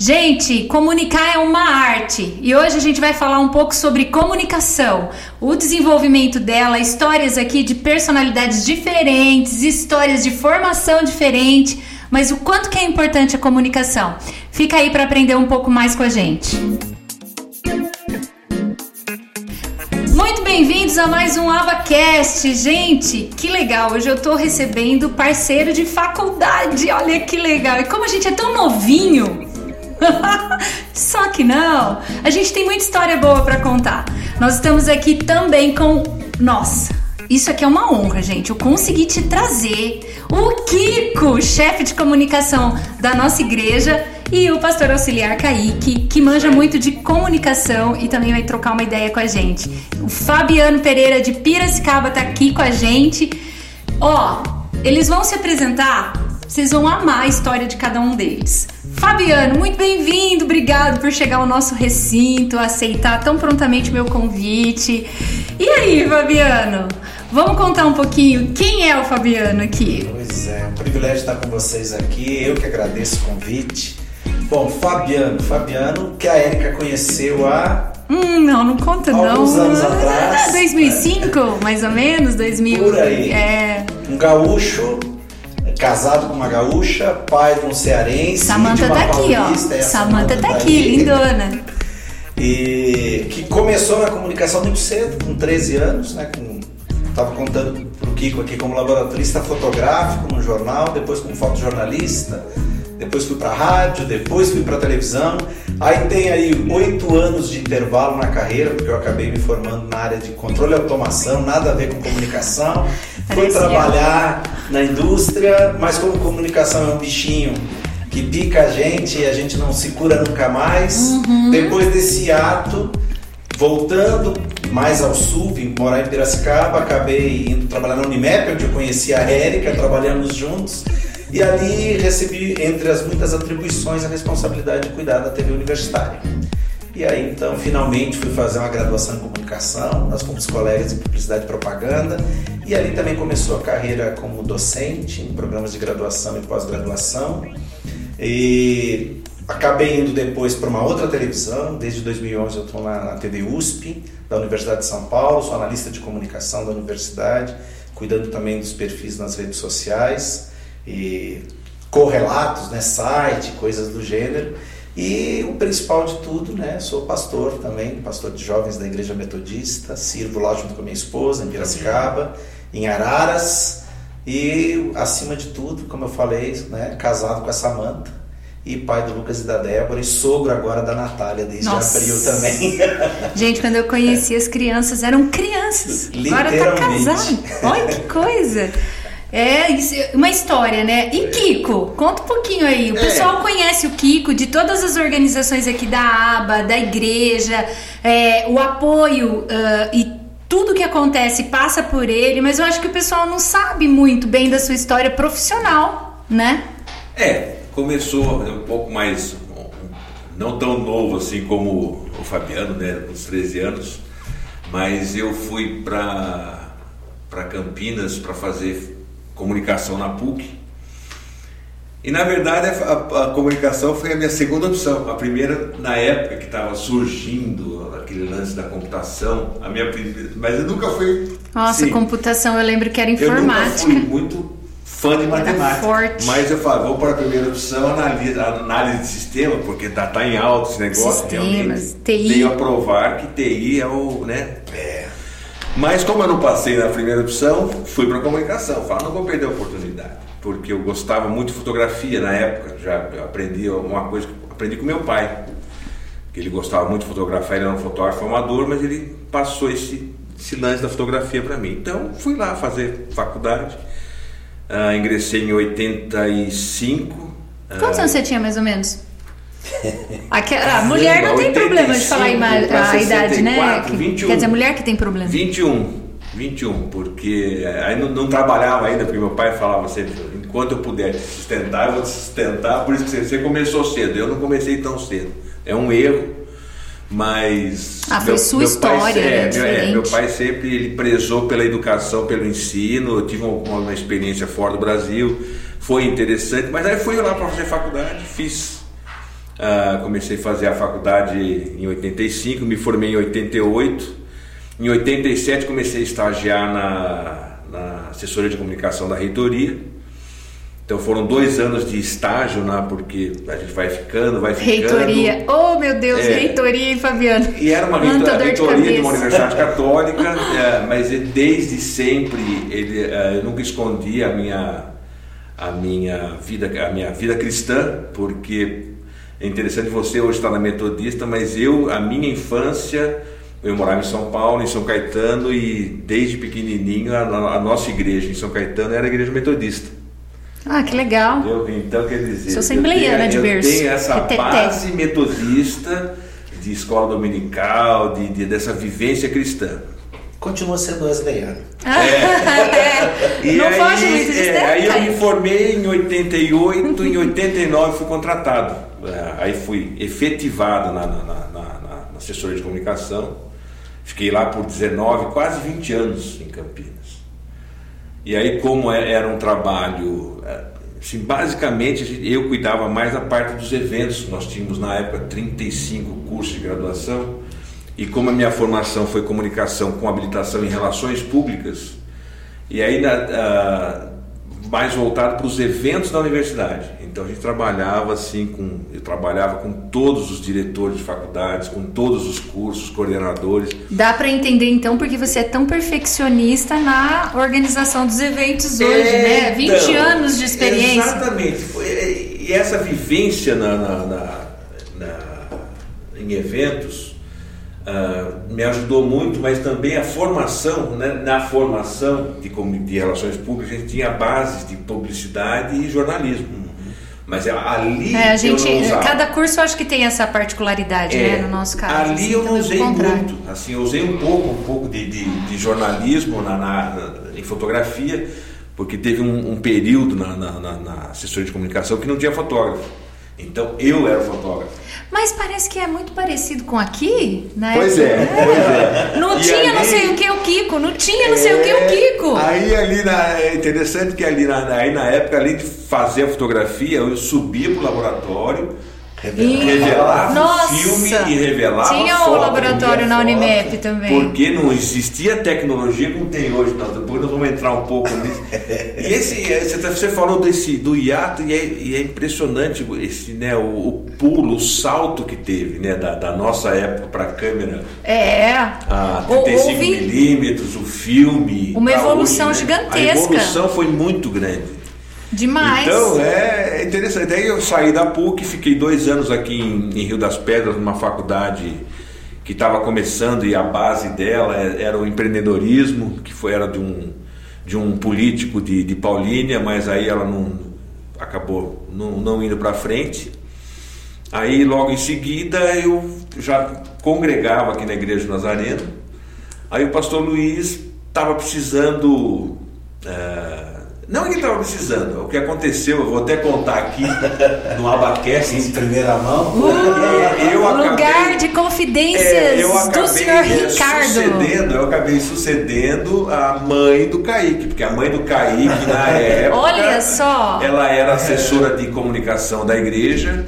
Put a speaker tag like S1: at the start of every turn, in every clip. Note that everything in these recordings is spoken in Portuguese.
S1: Gente, comunicar é uma arte e hoje a gente vai falar um pouco sobre comunicação, o desenvolvimento dela, histórias aqui de personalidades diferentes, histórias de formação diferente, mas o quanto que é importante a comunicação. Fica aí para aprender um pouco mais com a gente. Muito bem-vindos a mais um AbaCast. Gente, que legal! Hoje eu tô recebendo parceiro de faculdade. Olha que legal! E como a gente é tão novinho, Só que não. A gente tem muita história boa para contar. Nós estamos aqui também com. Nossa, isso aqui é uma honra, gente. Eu consegui te trazer o Kiko, chefe de comunicação da nossa igreja, e o pastor auxiliar Kaique, que manja muito de comunicação e também vai trocar uma ideia com a gente. O Fabiano Pereira de Piracicaba tá aqui com a gente. Ó, eles vão se apresentar, vocês vão amar a história de cada um deles. Fabiano, muito bem-vindo, obrigado por chegar ao nosso recinto, aceitar tão prontamente meu convite. E aí, Fabiano, vamos contar um pouquinho quem é o Fabiano aqui?
S2: Pois é, é um privilégio estar com vocês aqui, eu que agradeço o convite. Bom, Fabiano, Fabiano, que a Érica conheceu há
S1: Hum, não, não conta
S2: Alguns
S1: não.
S2: anos atrás.
S1: 2005, né? mais ou menos, 2000.
S2: Por aí.
S1: É.
S2: Um gaúcho casado com uma gaúcha, pai de um cearense.
S1: Samanta tá aqui, ó. Samanta, Samanta tá, tá aqui, lindona.
S2: E que começou na comunicação muito cedo, com 13 anos, né? Com, tava contando pro Kiko aqui como laboratorista fotográfico no jornal, depois como fotojornalista, depois fui para rádio, depois fui para televisão. Aí tem aí oito anos de intervalo na carreira, porque eu acabei me formando na área de controle e automação, nada a ver com comunicação. Fui trabalhar na indústria, mas como comunicação é um bichinho que pica a gente e a gente não se cura nunca mais. Uhum. Depois desse ato, voltando mais ao sul, vim morar em Piracicaba, acabei indo trabalhar na Unimap, onde eu conheci a Érica, trabalhamos juntos. E ali recebi, entre as muitas atribuições, a responsabilidade de cuidar da TV universitária. E aí, então, finalmente fui fazer uma graduação em comunicação, nós fomos colegas em publicidade e propaganda, e ali também começou a carreira como docente em programas de graduação e pós-graduação. E acabei indo depois para uma outra televisão, desde 2011 eu estou na, na TV USP, da Universidade de São Paulo, sou analista de comunicação da universidade, cuidando também dos perfis nas redes sociais e correlatos, né, site, coisas do gênero. E o principal de tudo, né, sou pastor também, pastor de jovens da Igreja Metodista, sirvo lá junto com a minha esposa em Piracicaba, em Araras, e acima de tudo, como eu falei, né, casado com a Samanta e pai do Lucas e da Débora e sogro agora da Natália desde Nossa. abril também.
S1: Gente, quando eu conheci as crianças eram crianças. Agora tá casado. Olha que coisa. É, é uma história, né? E Kiko, conta um pouquinho aí. O é. pessoal conhece o Kiko de todas as organizações aqui da ABA, da igreja, é, o apoio uh, e tudo que acontece passa por ele, mas eu acho que o pessoal não sabe muito bem da sua história profissional, né?
S3: É, começou um pouco mais, não tão novo assim como o Fabiano, né, uns 13 anos, mas eu fui para Campinas para fazer comunicação na PUC. E na verdade a, a, comunicação foi a minha segunda opção. A primeira, na época que estava surgindo aquele lance da computação, a minha primeira, mas eu nunca fui.
S1: Nossa, sim, computação, eu lembro que era informática.
S3: Eu nunca fui muito fã de matemática. Forte. Mas eu falo, vou para a primeira opção, análise, análise de sistema, porque está tá em alto esse negócio.
S1: Sistemas, TI.
S3: Tenho a provar que TI é o. Né, é mas como eu não passei na primeira opção, fui para comunicação. Falo, não vou perder a oportunidade, porque eu gostava muito de fotografia na época. Já aprendi uma coisa que aprendi com meu pai, que ele gostava muito de fotografar. Ele era um fotógrafo amador, mas ele passou esse, esse lance da fotografia para mim. Então fui lá fazer faculdade. Uh, ingressei em 85.
S1: Quantos uh, anos você tinha mais ou menos? A, a mulher não tem problema de falar a, idade, né? 21, Quer dizer, a mulher que tem problema.
S3: 21. 21, porque aí não, não, trabalhava ainda, porque meu pai falava sempre, enquanto eu puder te sustentar, eu vou te sustentar, por isso que você, começou cedo, eu não comecei tão cedo. É um erro, mas...
S1: Ah, foi meu, sua meu história,
S3: pai,
S1: né?
S3: É, meu pai sempre ele prezou pela educação, pelo ensino, eu tive uma, uma experiência fora do Brasil, foi interessante, mas aí fui lá para fazer faculdade, fiz Uh, comecei a fazer a faculdade em 85, me formei em 88. Em 87 comecei a estagiar na, na assessoria de comunicação da reitoria. Então foram dois anos de estágio, né, porque a gente vai ficando, vai ficando.
S1: Reitoria, oh meu Deus, é. reitoria, hein, Fabiano?
S3: E era uma reitoria, reitoria de, de, uma universidade católica, é, mas desde sempre ele, é, eu nunca escondi a minha, a minha vida, a minha vida cristã, porque é interessante você hoje estar na metodista, mas eu, a minha infância, eu morava em São Paulo, em São Caetano, e desde pequenininho a, a nossa igreja em São Caetano era a igreja metodista.
S1: Ah, que legal.
S3: Entendeu? Então, quer dizer,
S1: Sou assembleiana de berço.
S3: Eu tenho essa base metodista de escola dominical, de, de, dessa vivência cristã.
S2: Continua sendo wesleyano.
S1: É. é. Não aí, foge muito de é,
S3: Aí eu me formei em 88, em 89 fui contratado é, aí fui efetivado na, na, na, na, assessoria de comunicação. Fiquei lá por 19, quase 20 anos em Campinas. E aí, como é, era um trabalho, é, assim, basicamente eu cuidava mais da parte dos eventos. Nós tínhamos na época 35 cursos de graduação. E como a minha formação foi comunicação com habilitação em relações públicas, e aí na, mais voltado para os eventos da universidade. Então a gente trabalhava assim com, eu trabalhava com todos os diretores de faculdades, com todos os cursos, coordenadores.
S1: Dá para entender então porque você é tão perfeccionista na organização dos eventos hoje, é, né? 20 então, anos de experiência.
S3: Exatamente. E essa vivência na, na, na, na em eventos Uh, me ajudou muito, mas também a formação, né? na formação de, de relações públicas, a gente tinha bases de publicidade e jornalismo. Mas é ali
S1: é, a gente, cada curso eu acho que tem essa particularidade, é, né, no nosso caso.
S3: Ali assim, eu não usei muito, assim, eu usei um pouco, um pouco de, de, de jornalismo na, na, na, em fotografia, porque teve um, um período na, na assessoria de comunicação que não tinha fotógrafo. Então eu era o fotógrafo.
S1: Mas parece que é muito parecido com aqui, né?
S3: Pois é, é. pois é.
S1: Não e tinha ali, não sei o que o Kiko, não tinha não sei o que o é, Kiko.
S3: Aí ali na, é interessante que ali na, aí na época, além de fazer a fotografia, eu subia pro laboratório Revelava Nossa, o filme e revelava
S1: Tinha o laboratório na Unimap também.
S3: Porque não existia tecnologia como tem hoje. Nós, depois nós vamos entrar um pouco nisso. e esse, é, você falou desse, do hiato e é, e é impressionante esse, né, o, o, pulo, o salto que teve né, da, da nossa época para a câmera.
S1: É.
S3: A 35 milímetros, o filme.
S1: Uma evolução hoje, né? gigantesca.
S3: A evolução foi muito grande.
S1: Demais.
S3: Então é interessante. Daí eu saí da PUC, fiquei dois anos aqui em, em Rio das Pedras, numa faculdade que estava começando e a base dela é, era o empreendedorismo, que foi, era de um, de um político de, de Paulínia, mas aí ela não acabou não, não indo para frente. Aí logo em seguida eu já congregava aqui na Igreja Nazareno. Aí o pastor Luiz estava precisando. É, não que ele estava precisando. O que aconteceu, eu vou até contar aqui no Abaquece.
S2: Em primeira mão.
S1: Uh, eu acabei, lugar de confidências é, eu acabei, do senhor Ricardo.
S3: Sucedendo, eu acabei sucedendo a mãe do Kaique, porque a mãe do Kaique, na época.
S1: Olha só!
S3: Ela era assessora de comunicação da igreja.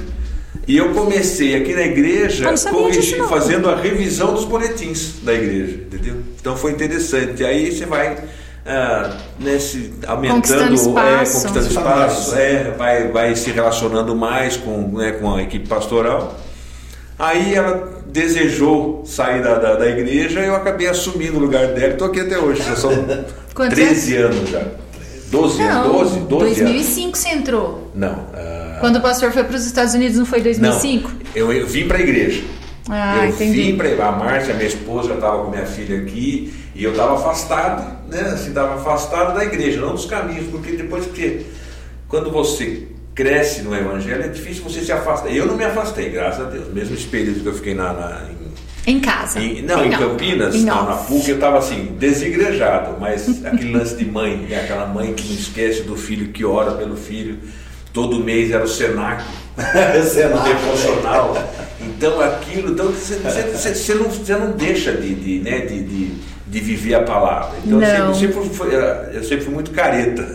S3: E eu comecei aqui na igreja corrigir, fazendo a revisão dos boletins da igreja, entendeu? Então foi interessante. Aí você vai é, nesse aumentando, conquistando espaço, é, conquistando espaço é, vai, vai se relacionando mais com, né, com a equipe pastoral. Aí ela desejou sair da, da, da igreja e eu acabei assumindo o lugar dela. Estou aqui até hoje, já são 13 anos já. 12 anos, 12, 12
S1: 2005
S3: anos.
S1: você entrou?
S3: Não. Uh...
S1: Quando o pastor foi para os Estados Unidos, não foi 2005? Não,
S3: eu, eu vim para a igreja.
S1: Ah,
S3: eu
S1: entendi.
S3: vim para a Márcia, minha esposa, já estava com minha filha aqui e eu estava afastado, né? Assim, estava afastado da igreja, não dos caminhos, porque depois que quando você cresce no evangelho é difícil você se afastar. Eu não me afastei, graças a Deus. Mesmo esse período que eu fiquei na, na
S1: em, em casa.
S3: Em, não, em, em Campinas, em na, na PUC, eu estava assim, desigrejado, mas aquele lance de mãe, né? aquela mãe que não esquece do filho, que ora pelo filho. Todo mês era o Senac,
S2: Senac
S3: devocional. Então aquilo, então você, você, você, não, você não deixa de, de, né, de, de, de viver a palavra. Então eu sempre, sempre fui, eu sempre fui muito careta.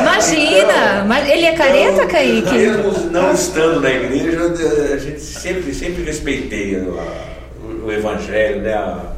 S1: Imagina! então, ele é careta, então, Kaique?
S3: Mesmo não estando na igreja, a gente sempre, sempre respeitei o, o evangelho, né? A,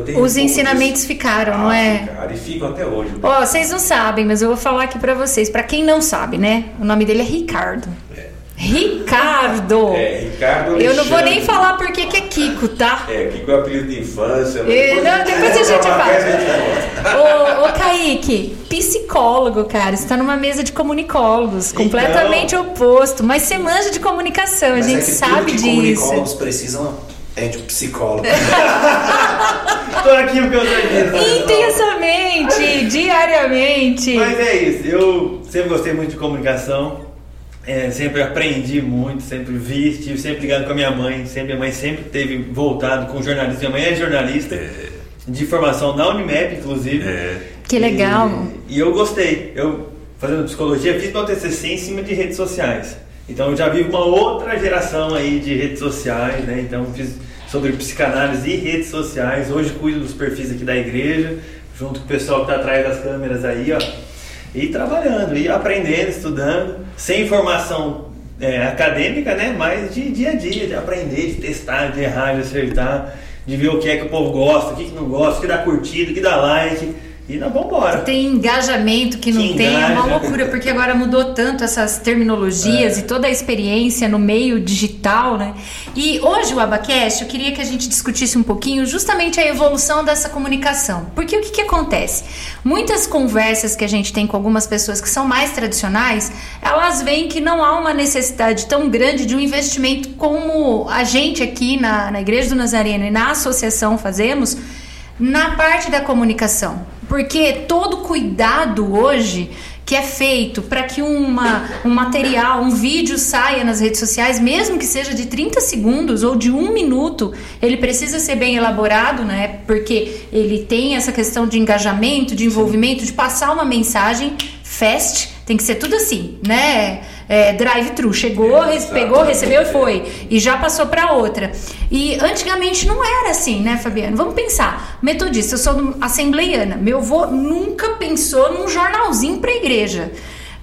S1: então, Os ensinamentos ficaram, ah, não é?
S3: Ficaram, e ficam até hoje.
S1: Ó, oh, vocês não sabem, mas eu vou falar aqui para vocês. Para quem não sabe, né? O nome dele é Ricardo. É. Ricardo!
S3: É, Ricardo
S1: Eu não vou nem falar porque que é Kiko, tá?
S3: É, Kiko é apelido de infância.
S1: Depois, não, depois a gente fala. ô, ô, Kaique, psicólogo, cara. Você tá numa mesa de comunicólogos, então, completamente oposto. Mas você manja de comunicação, a gente é sabe disso.
S2: comunicólogos precisam é de psicólogo.
S4: Tô aqui porque eu tô
S1: Intensamente, diariamente.
S4: Mas é isso, eu sempre gostei muito de comunicação. É, sempre aprendi muito, sempre vi, estive sempre ligado com a minha mãe, sempre a mãe sempre teve voltado com jornalismo. Minha mãe é jornalista é. de formação na Unimap, inclusive. É.
S1: Que legal.
S4: E, e, eu gostei. Eu fazendo psicologia fiz meu TCC em cima de redes sociais. Então eu já vi uma outra geração aí de redes sociais, né? Então fiz sobre psicanálise e redes sociais. Hoje cuido dos perfis aqui da igreja, junto com o pessoal que está atrás das câmeras aí, ó e trabalhando, e aprendendo, estudando, sem formação é, acadêmica, né? Mas de dia a dia, de aprender, de testar, de errar, de acertar, de ver o que é que o povo gosta, o que, que não gosta, o que dá curtida, o que dá like. E nós vamos embora.
S1: Tem engajamento que, que não tem, é uma loucura, porque agora mudou tanto essas terminologias é. e toda a experiência no meio digital, né? E hoje o Abacast, eu queria que a gente discutisse um pouquinho justamente a evolução dessa comunicação. Porque o que, que acontece? Muitas conversas que a gente tem com algumas pessoas que são mais tradicionais, elas veem que não há uma necessidade tão grande de um investimento como a gente aqui na, na Igreja do Nazareno e na associação fazemos na parte da comunicação. Porque todo cuidado hoje que é feito para que uma, um material, um vídeo saia nas redes sociais, mesmo que seja de 30 segundos ou de um minuto, ele precisa ser bem elaborado, né? Porque ele tem essa questão de engajamento, de envolvimento, de passar uma mensagem fast, tem que ser tudo assim, né? É, drive-thru. Chegou, é, pegou, recebeu e foi. E já passou para outra. E antigamente não era assim, né, Fabiano? Vamos pensar. Metodista, eu sou assembleiana. Meu avô nunca pensou num jornalzinho para igreja.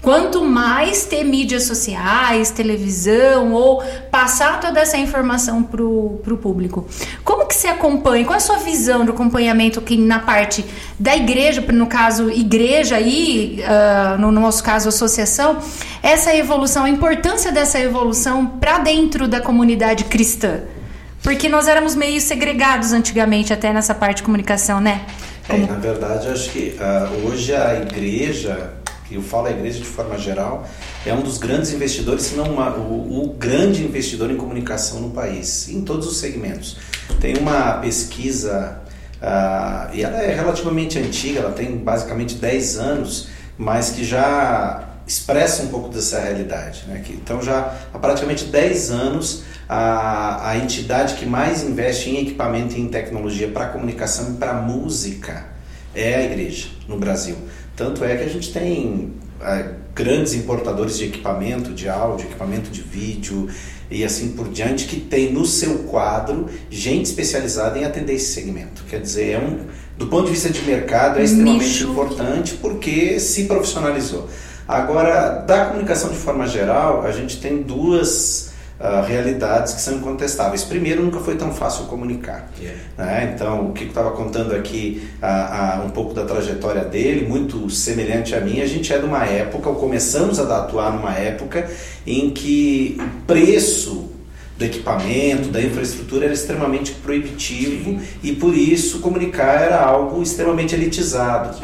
S1: Quanto mais ter mídias sociais, televisão ou passar toda essa informação para o público. Como que você acompanha? Qual é a sua visão do acompanhamento aqui na parte da igreja, no caso igreja e uh, no nosso caso associação, essa evolução, a importância dessa evolução para dentro da comunidade cristã? Porque nós éramos meio segregados antigamente até nessa parte de comunicação, né?
S2: Como... É, na verdade, acho que uh, hoje a igreja eu falo a igreja de forma geral, é um dos grandes investidores, se não uma, o, o, grande investidor em comunicação no país, em todos os segmentos. Tem uma pesquisa, uh, e ela é relativamente antiga, ela tem basicamente 10 anos, mas que já expressa um pouco dessa realidade. Né? Que, então, já há praticamente 10 anos, a, a entidade que mais investe em equipamento e em tecnologia para comunicação e para música é a igreja no Brasil. Tanto é que a gente tem é, grandes importadores de equipamento de áudio, equipamento de vídeo e assim por diante, que tem no seu quadro gente especializada em atender esse segmento. Quer dizer, é um, do ponto de vista de mercado, é extremamente Nicho. importante porque se profissionalizou. Agora, da comunicação de forma geral, a gente tem duas uh, realidades que são incontestáveis. Primeiro, nunca foi tão fácil comunicar. Yeah. Né? Então, o que estava contando aqui uh, uh, um pouco da trajetória dele, muito semelhante a mim, a gente é de uma época, ou começamos a atuar numa época em que o preço do equipamento, da infraestrutura era extremamente proibitivo Sim. e por isso comunicar era algo extremamente elitizado.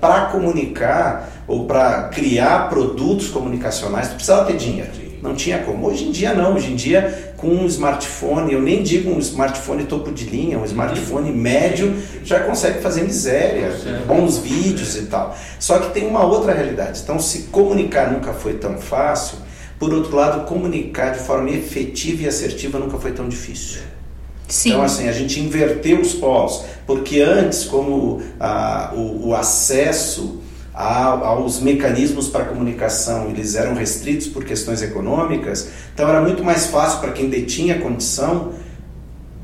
S2: Para comunicar ou para criar produtos comunicacionais, tu precisava ter dinheiro. Não tinha como. Hoje em dia não. Hoje em dia, com um smartphone, eu nem digo um smartphone topo de linha, um smartphone médio já consegue fazer miséria, bons vídeos e tal. Só que tem uma outra realidade. Então, se comunicar nunca foi tão fácil, por outro lado, comunicar de forma efetiva e assertiva nunca foi tão difícil. Sim. Então, assim, a gente inverteu os polos, porque antes, como ah, o, o acesso aos mecanismos para comunicação eles eram restritos por questões econômicas, então era muito mais fácil para quem detinha condição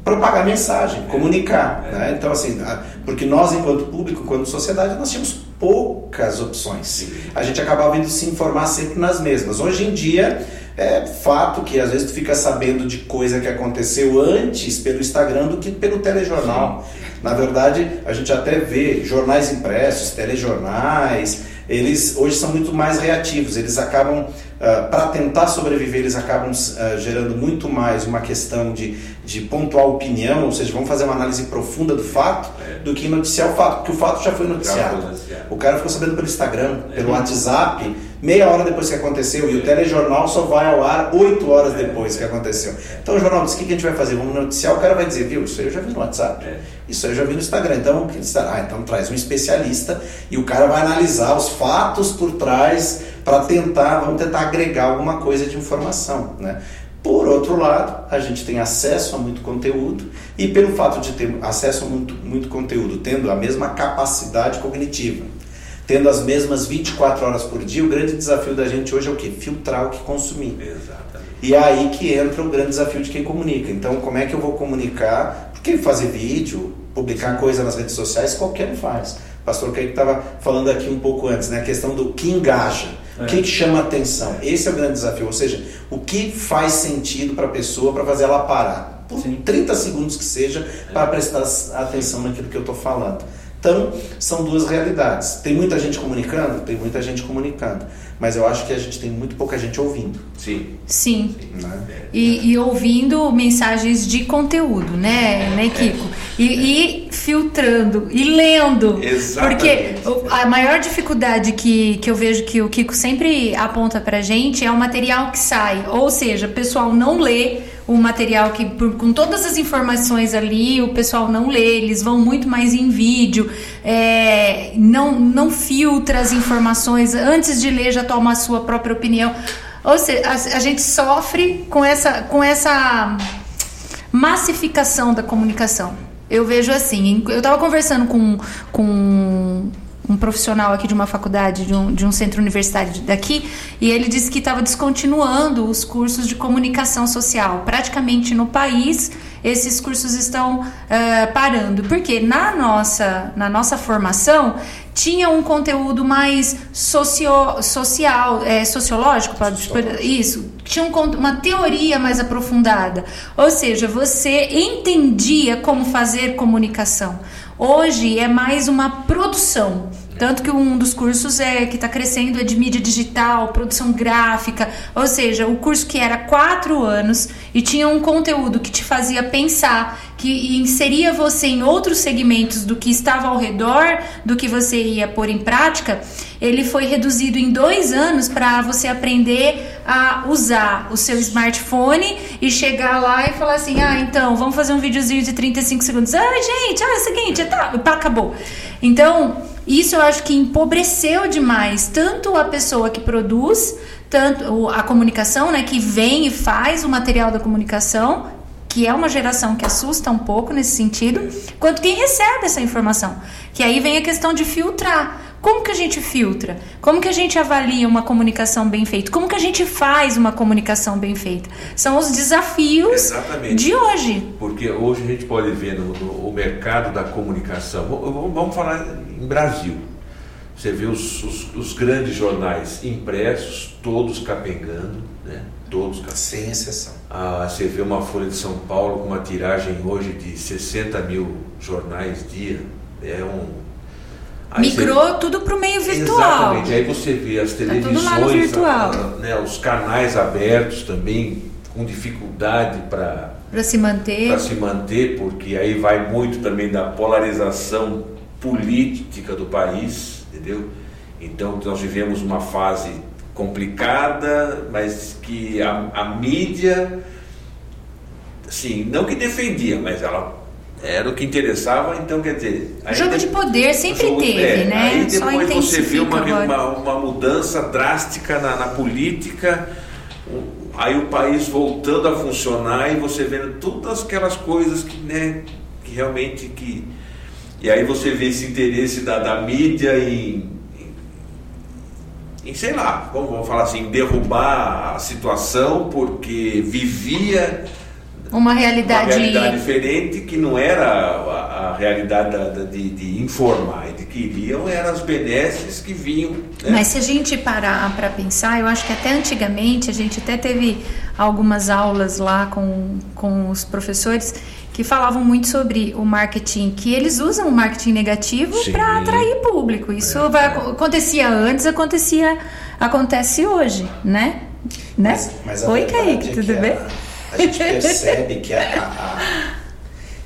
S2: propagar mensagem, comunicar. É. Né? Então, assim, porque nós, enquanto público, enquanto sociedade, nós tínhamos poucas opções. Sim. A gente acabava indo se informar sempre nas mesmas. Hoje em dia, é fato que às vezes tu fica sabendo de coisa que aconteceu antes pelo Instagram do que pelo telejornal. Sim. Na verdade, a gente até vê jornais impressos, telejornais, eles hoje são muito mais reativos, eles acabam ah, para tentar sobreviver, eles acabam uh, gerando muito mais uma questão de, de pontual opinião, ou seja, vamos fazer uma análise profunda do fato, é. do que noticiar o fato, porque o fato já foi noticiado. O cara ficou sabendo pelo Instagram, é. pelo WhatsApp, meia hora depois que aconteceu, e o telejornal só vai ao ar oito horas é. depois que aconteceu. Então o jornal diz: o que a gente vai fazer? Vamos noticiar, o cara vai dizer, viu, isso aí eu já vi no WhatsApp, é. isso aí eu já vi no Instagram. Então, ah, então traz um especialista e o cara vai analisar os fatos por trás para tentar, vamos tentar agregar alguma coisa de informação, né? Por outro lado, a gente tem acesso a muito conteúdo e pelo fato de ter acesso a muito, muito conteúdo, tendo a mesma capacidade cognitiva, tendo as mesmas 24 horas por dia, o grande desafio da gente hoje é o que? Filtrar o que consumir.
S3: Exatamente.
S2: E é aí que entra o grande desafio de quem comunica. Então, como é que eu vou comunicar? Porque fazer vídeo, publicar coisa nas redes sociais, qualquer um faz. O pastor Kaique estava falando aqui um pouco antes, né? A questão do que engaja. O que, que chama atenção? Esse é o grande desafio, ou seja, o que faz sentido para a pessoa para fazer ela parar, por Sim. 30 segundos que seja, para prestar atenção naquilo que eu estou falando. Então, são duas realidades. Tem muita gente comunicando? Tem muita gente comunicando. Mas eu acho que a gente tem muito pouca gente ouvindo.
S3: Sim.
S1: Sim. Né? E, e, ouvindo mensagens de conteúdo, né, né Kiko? E, e, filtrando, e lendo.
S3: Exatamente.
S1: Porque a maior dificuldade que, que eu vejo que o Kiko sempre aponta pra gente é o material que sai. Ou seja, o pessoal não lê o material que, com todas as informações ali, o pessoal não lê, eles vão muito mais em vídeo, é, não, não filtra as informações, antes de ler já toma a sua própria opinião. Ou seja, a, a gente sofre com essa, com essa massificação da comunicação. Eu vejo assim, eu estava conversando com, com um profissional aqui de uma faculdade, de um, de um centro universitário daqui, e ele disse que estava descontinuando os cursos de comunicação social. Praticamente no país, esses cursos estão uh, parando. Porque na nossa, na nossa formação tinha um conteúdo mais socio, social, é, sociológico, pode, isso, tinha um, uma teoria mais aprofundada. Ou seja, você entendia como fazer comunicação. Hoje é mais uma produção. Tanto que um dos cursos é que está crescendo é de mídia digital, produção gráfica, ou seja, o curso que era quatro anos e tinha um conteúdo que te fazia pensar, que inseria você em outros segmentos do que estava ao redor, do que você ia pôr em prática, ele foi reduzido em dois anos para você aprender a usar o seu smartphone e chegar lá e falar assim: ah, então vamos fazer um videozinho de 35 segundos. Ah, gente, ah, é o seguinte, tá, acabou. Então isso eu acho que empobreceu demais tanto a pessoa que produz, tanto a comunicação, né, que vem e faz o material da comunicação, que é uma geração que assusta um pouco nesse sentido, quanto quem recebe essa informação. Que aí vem a questão de filtrar. Como que a gente filtra? Como que a gente avalia uma comunicação bem feita? Como que a gente faz uma comunicação bem feita? São os desafios
S3: Exatamente.
S1: de hoje.
S3: Porque hoje a gente pode ver no, no o mercado da comunicação. Vamos falar em Brasil. Você vê os, os, os grandes jornais impressos, todos capengando, né? Todos
S2: Sem exceção.
S3: Ah, você vê uma Folha de São Paulo com uma tiragem hoje de 60 mil jornais dia. É um
S1: Aí Migrou você... tudo para o meio virtual.
S3: Exatamente. Aí você vê as televisões,
S1: tá
S3: né, os canais abertos também com dificuldade para
S1: para se manter.
S3: Para se manter, porque aí vai muito também da polarização política do país, entendeu? Então nós vivemos uma fase complicada, mas que a, a mídia, assim, não que defendia, mas ela era o que interessava, então quer dizer.
S1: Jogo de poder sempre jogo, teve, é, né?
S3: Aí depois você vê uma, uma, uma, mudança drástica na, na, política, aí o país voltando a funcionar e você vendo todas aquelas coisas que, né, que realmente que. E aí você vê esse interesse da, da mídia em, em, em sei lá, vamos falar assim, derrubar a situação porque vivia
S1: uma realidade...
S3: uma realidade diferente que não era a, a realidade da, da, de, de, informar e de que iriam eram as benesses que vinham.
S1: Né? Mas se a gente parar para pensar, eu acho que até antigamente a gente até teve algumas aulas lá com, com os professores que falavam muito sobre o marketing, que eles usam o marketing negativo para atrair público. Isso é, vai, é. acontecia antes, acontecia, acontece hoje, né? né? Mas,
S2: mas Oi, Kaique, é tudo bem? A, a, gente percebe que a, a,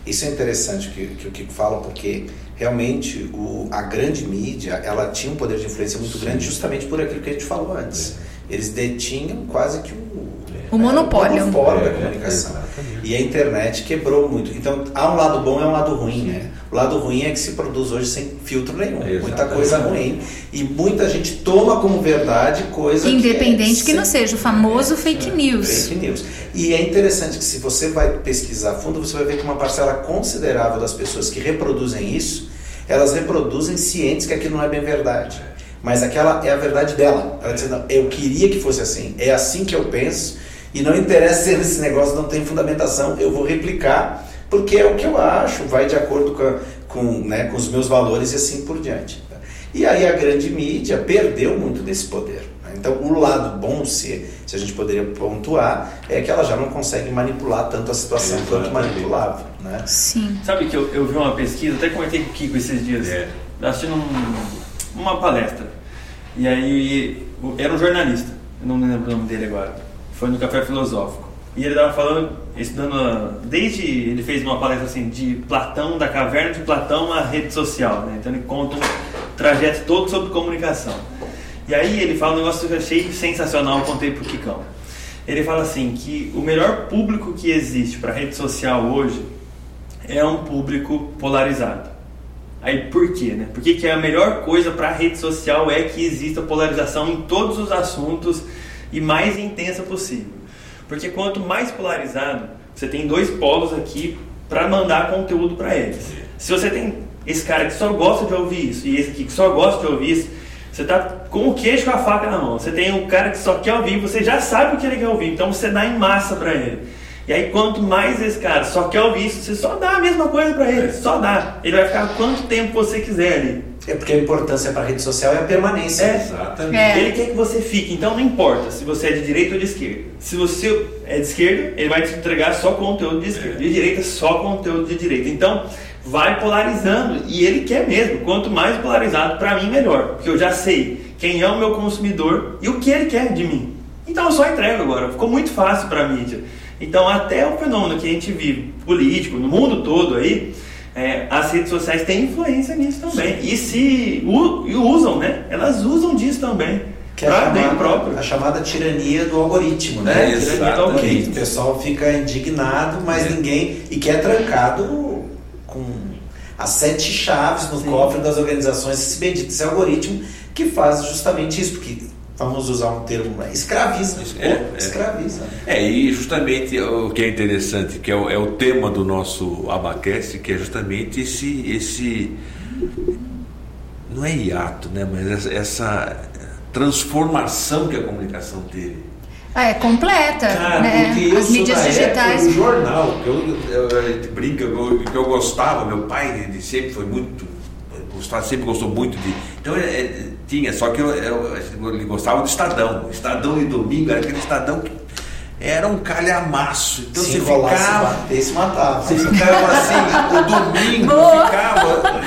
S2: isso é interessante que, que o Kiko fala, porque realmente o, a grande mídia ela tinha um poder de influência muito Sim. grande justamente por aquilo que a gente falou antes. Eles detinham quase que um
S1: o monopólio.
S2: O monopólio da comunicação. e a internet quebrou muito. Então, há um lado bom e um lado ruim, né? O lado ruim é que se produz hoje sem filtro nenhum. Exatamente. Muita coisa ruim. E muita gente toma como verdade coisa
S1: Independente
S2: que,
S1: é que não seja o famoso é, fake news.
S2: Fake news. E é interessante que se você vai pesquisar a fundo, você vai ver que uma parcela considerável das pessoas que reproduzem isso, elas reproduzem cientes que aquilo não é bem verdade. Mas aquela é a verdade dela. Ela diz, não, eu queria que fosse assim, é assim que eu penso, e não interessa se esse negócio não tem fundamentação, eu vou replicar, porque é o que eu acho, vai de acordo com, a, com, né, com os meus valores e assim por diante. E aí a grande mídia perdeu muito desse poder. Né? Então, o lado bom, se, se a gente poderia pontuar, é que ela já não consegue manipular tanto a situação quanto manipulava. Né?
S1: Sim.
S4: Sabe que eu, eu vi uma pesquisa, até comentei com o Kiko esses dias, é. assistindo um, uma palestra. E aí era um jornalista, eu não lembro o nome dele agora foi no Café Filosófico. E ele estava falando, estudando, desde ele fez uma palestra assim, de Platão, da caverna de Platão à rede social, né? Então ele conta um trajeto todo sobre comunicação. E aí ele fala um negócio que eu achei sensacional, eu contei pro Kikão. Ele fala assim, que o melhor público que existe para rede social hoje é um público polarizado. Aí por quê? Né? Porque que a melhor coisa para rede social é que exista polarização em todos os assuntos e mais intensa possível. Porque quanto mais polarizado, você tem dois polos aqui para mandar conteúdo para eles. Se você tem esse cara que só gosta de ouvir isso e esse aqui que só gosta de ouvir isso, você está com o queijo com a faca na mão. Você tem um cara que só quer ouvir, você já sabe o que ele quer ouvir, então você dá em massa para ele. E aí, quanto mais esse cara só quer ouvir isso, você só dá a mesma coisa para ele, só dá. Ele vai ficar quanto tempo você quiser ali.
S2: É porque a importância para a rede social é a permanência.
S4: É, exatamente. É. Ele quer que você fique, então não importa se você é de direita ou de esquerda. Se você é de esquerda, ele vai te entregar só conteúdo de esquerda. De direita, só conteúdo de direita. Então, vai polarizando e ele quer mesmo. Quanto mais polarizado, para mim, melhor. Porque eu já sei quem é o meu consumidor e o que ele quer de mim. Então eu só entrego agora. Ficou muito fácil para a mídia. Então, até o fenômeno que a gente vive político no mundo todo aí é, as redes sociais têm influência nisso também. E se u, usam, né? Elas usam disso também.
S2: Que é a chamada, próprio. a chamada tirania do algoritmo, né?
S3: É, tirania do algoritmo.
S2: O pessoal fica indignado, mas é. ninguém. E que é trancado com as sete chaves no Sim. cofre das organizações, esse bendito esse algoritmo que faz justamente isso, porque vamos usar um termo, escraviza. É, é, escraviza.
S3: É, e justamente o que é interessante, que é o, é o tema do nosso Abacast, que é justamente esse, esse não é hiato, né? mas essa, essa transformação que a comunicação teve.
S1: Ah, é completa, Cara, né? As mídias digitais.
S3: o jornal, que eu, eu, eu, brinca, que eu gostava, meu pai ele sempre foi muito, sempre gostou muito de. Então, é, é tinha, só que eu, eu, ele gostava do Estadão. Estadão de domingo era aquele Estadão que era um calhamaço. Então
S2: se
S3: você ficava.
S2: Bater, se matava.
S3: Você ficava assim, o domingo, Boa. ficava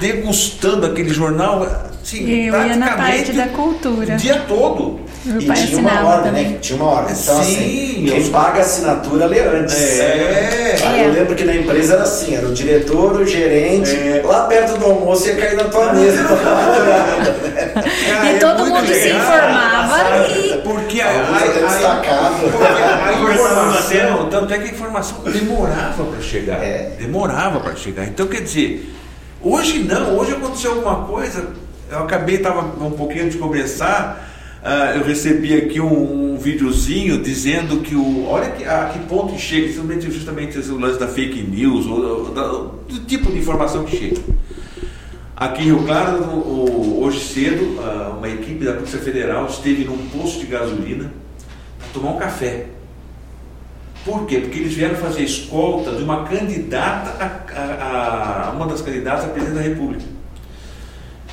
S3: degustando aquele jornal. Assim,
S1: eu ia na parte da cultura.
S3: O dia todo.
S2: Meu e tinha uma ordem, né? Tinha uma ordem. Então, Sim, assim, quem eu... paga a assinatura lê antes.
S3: É.
S2: Aí é. eu lembro que na empresa era assim, era o diretor, o gerente, é. lá perto do almoço ia cair na tua mesa.
S1: e é todo mundo legal. se informava e...
S3: Porque a, a, a, a, informação, tanto é que a informação demorava para chegar. É. Demorava para chegar. Então, quer dizer, hoje não, hoje aconteceu alguma coisa, eu acabei, estava um pouquinho de começar Uh, eu recebi aqui um, um videozinho dizendo que o. Olha que, a que ponto chega, justamente, justamente o lance da fake news, ou, do tipo de informação que chega. Aqui em Rio Claro, o, hoje cedo, uh, uma equipe da Polícia Federal esteve num posto de gasolina para tomar um café. Por quê? Porque eles vieram fazer escolta de uma candidata, a, a, a uma das candidatas a presidente da República.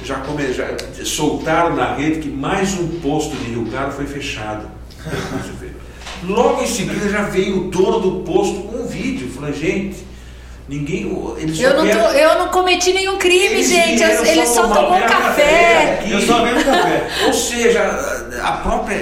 S3: Já, come, já soltaram na rede que mais um posto de Rio Claro foi fechado. Logo em seguida já veio o dono do posto com um vídeo, falando, gente, ninguém. Eles
S1: eu, não tô, eu não cometi nenhum crime, eles gente. Ele só, só tomou café.
S3: Eu só bebo café. Ou seja, a própria,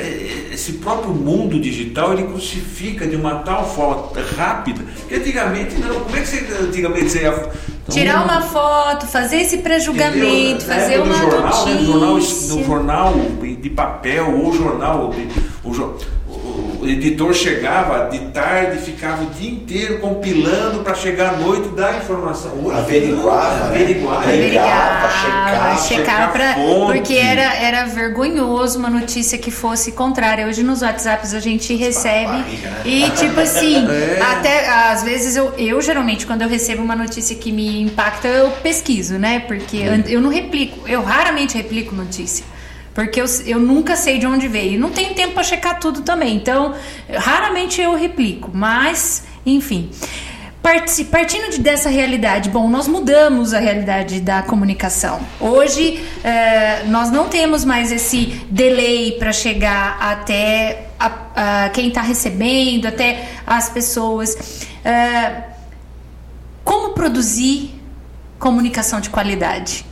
S3: esse próprio mundo digital ele crucifica de uma tal forma rápida que antigamente não. Como é que você antigamente você ia. Então,
S1: Tirar uma foto, fazer esse pré-julgamento, fazer uma
S3: jornal,
S1: notícia.
S3: Né, no, jornal, no jornal de papel ou jornal. De, o, o editor chegava de tarde, ficava o dia inteiro compilando para chegar à noite e dar informação.
S2: Hoje, averiguar,
S3: não, averiguar,
S2: né? averiguar, checar,
S1: checar pra, porque era, era vergonhoso uma notícia que fosse contrária. Hoje nos WhatsApps a gente recebe barriga, né? e tipo assim, é. até às vezes eu, eu geralmente quando eu recebo uma notícia que me impacta eu pesquiso, né? Porque hum. eu não replico, eu raramente replico notícia. Porque eu, eu nunca sei de onde veio. E não tenho tempo para checar tudo também. Então, raramente eu replico. Mas, enfim. Partindo de dessa realidade, bom, nós mudamos a realidade da comunicação. Hoje, é, nós não temos mais esse delay para chegar até a, a quem está recebendo, até as pessoas. É, como produzir comunicação de qualidade?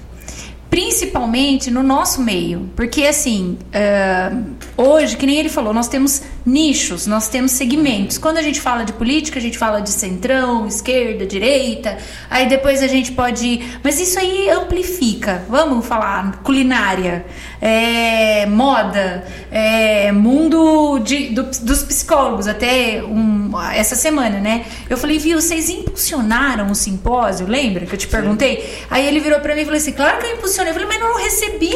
S1: Principalmente no nosso meio, porque assim, uh, hoje, que nem ele falou, nós temos nichos, nós temos segmentos. Quando a gente fala de política, a gente fala de centrão, esquerda, direita, aí depois a gente pode. Mas isso aí amplifica. Vamos falar culinária, é, moda, é, mundo de, do, dos psicólogos, até um, essa semana, né? Eu falei, viu, vocês impulsionaram o simpósio, lembra que eu te perguntei? Sim. Aí ele virou para mim e falou assim: claro que eu impulsionei. Eu falei, mas não recebi.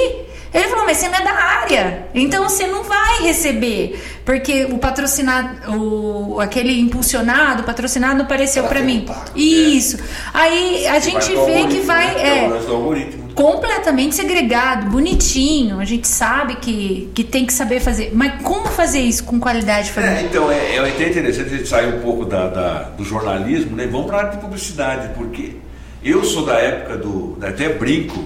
S1: Ele falou, mas você não é da área, então você não vai receber, porque o patrocinado, o, aquele impulsionado, patrocinado apareceu para mim. Um Isso. É. Aí a gente vê que vai.
S3: Né?
S1: É, completamente segregado, bonitinho. A gente sabe que, que tem que saber fazer. Mas como fazer isso com qualidade?
S3: É, então, é, é até interessante a gente sair um pouco da, da do jornalismo, né? Vamos para a área de publicidade, porque eu sou da época do. Até brinco,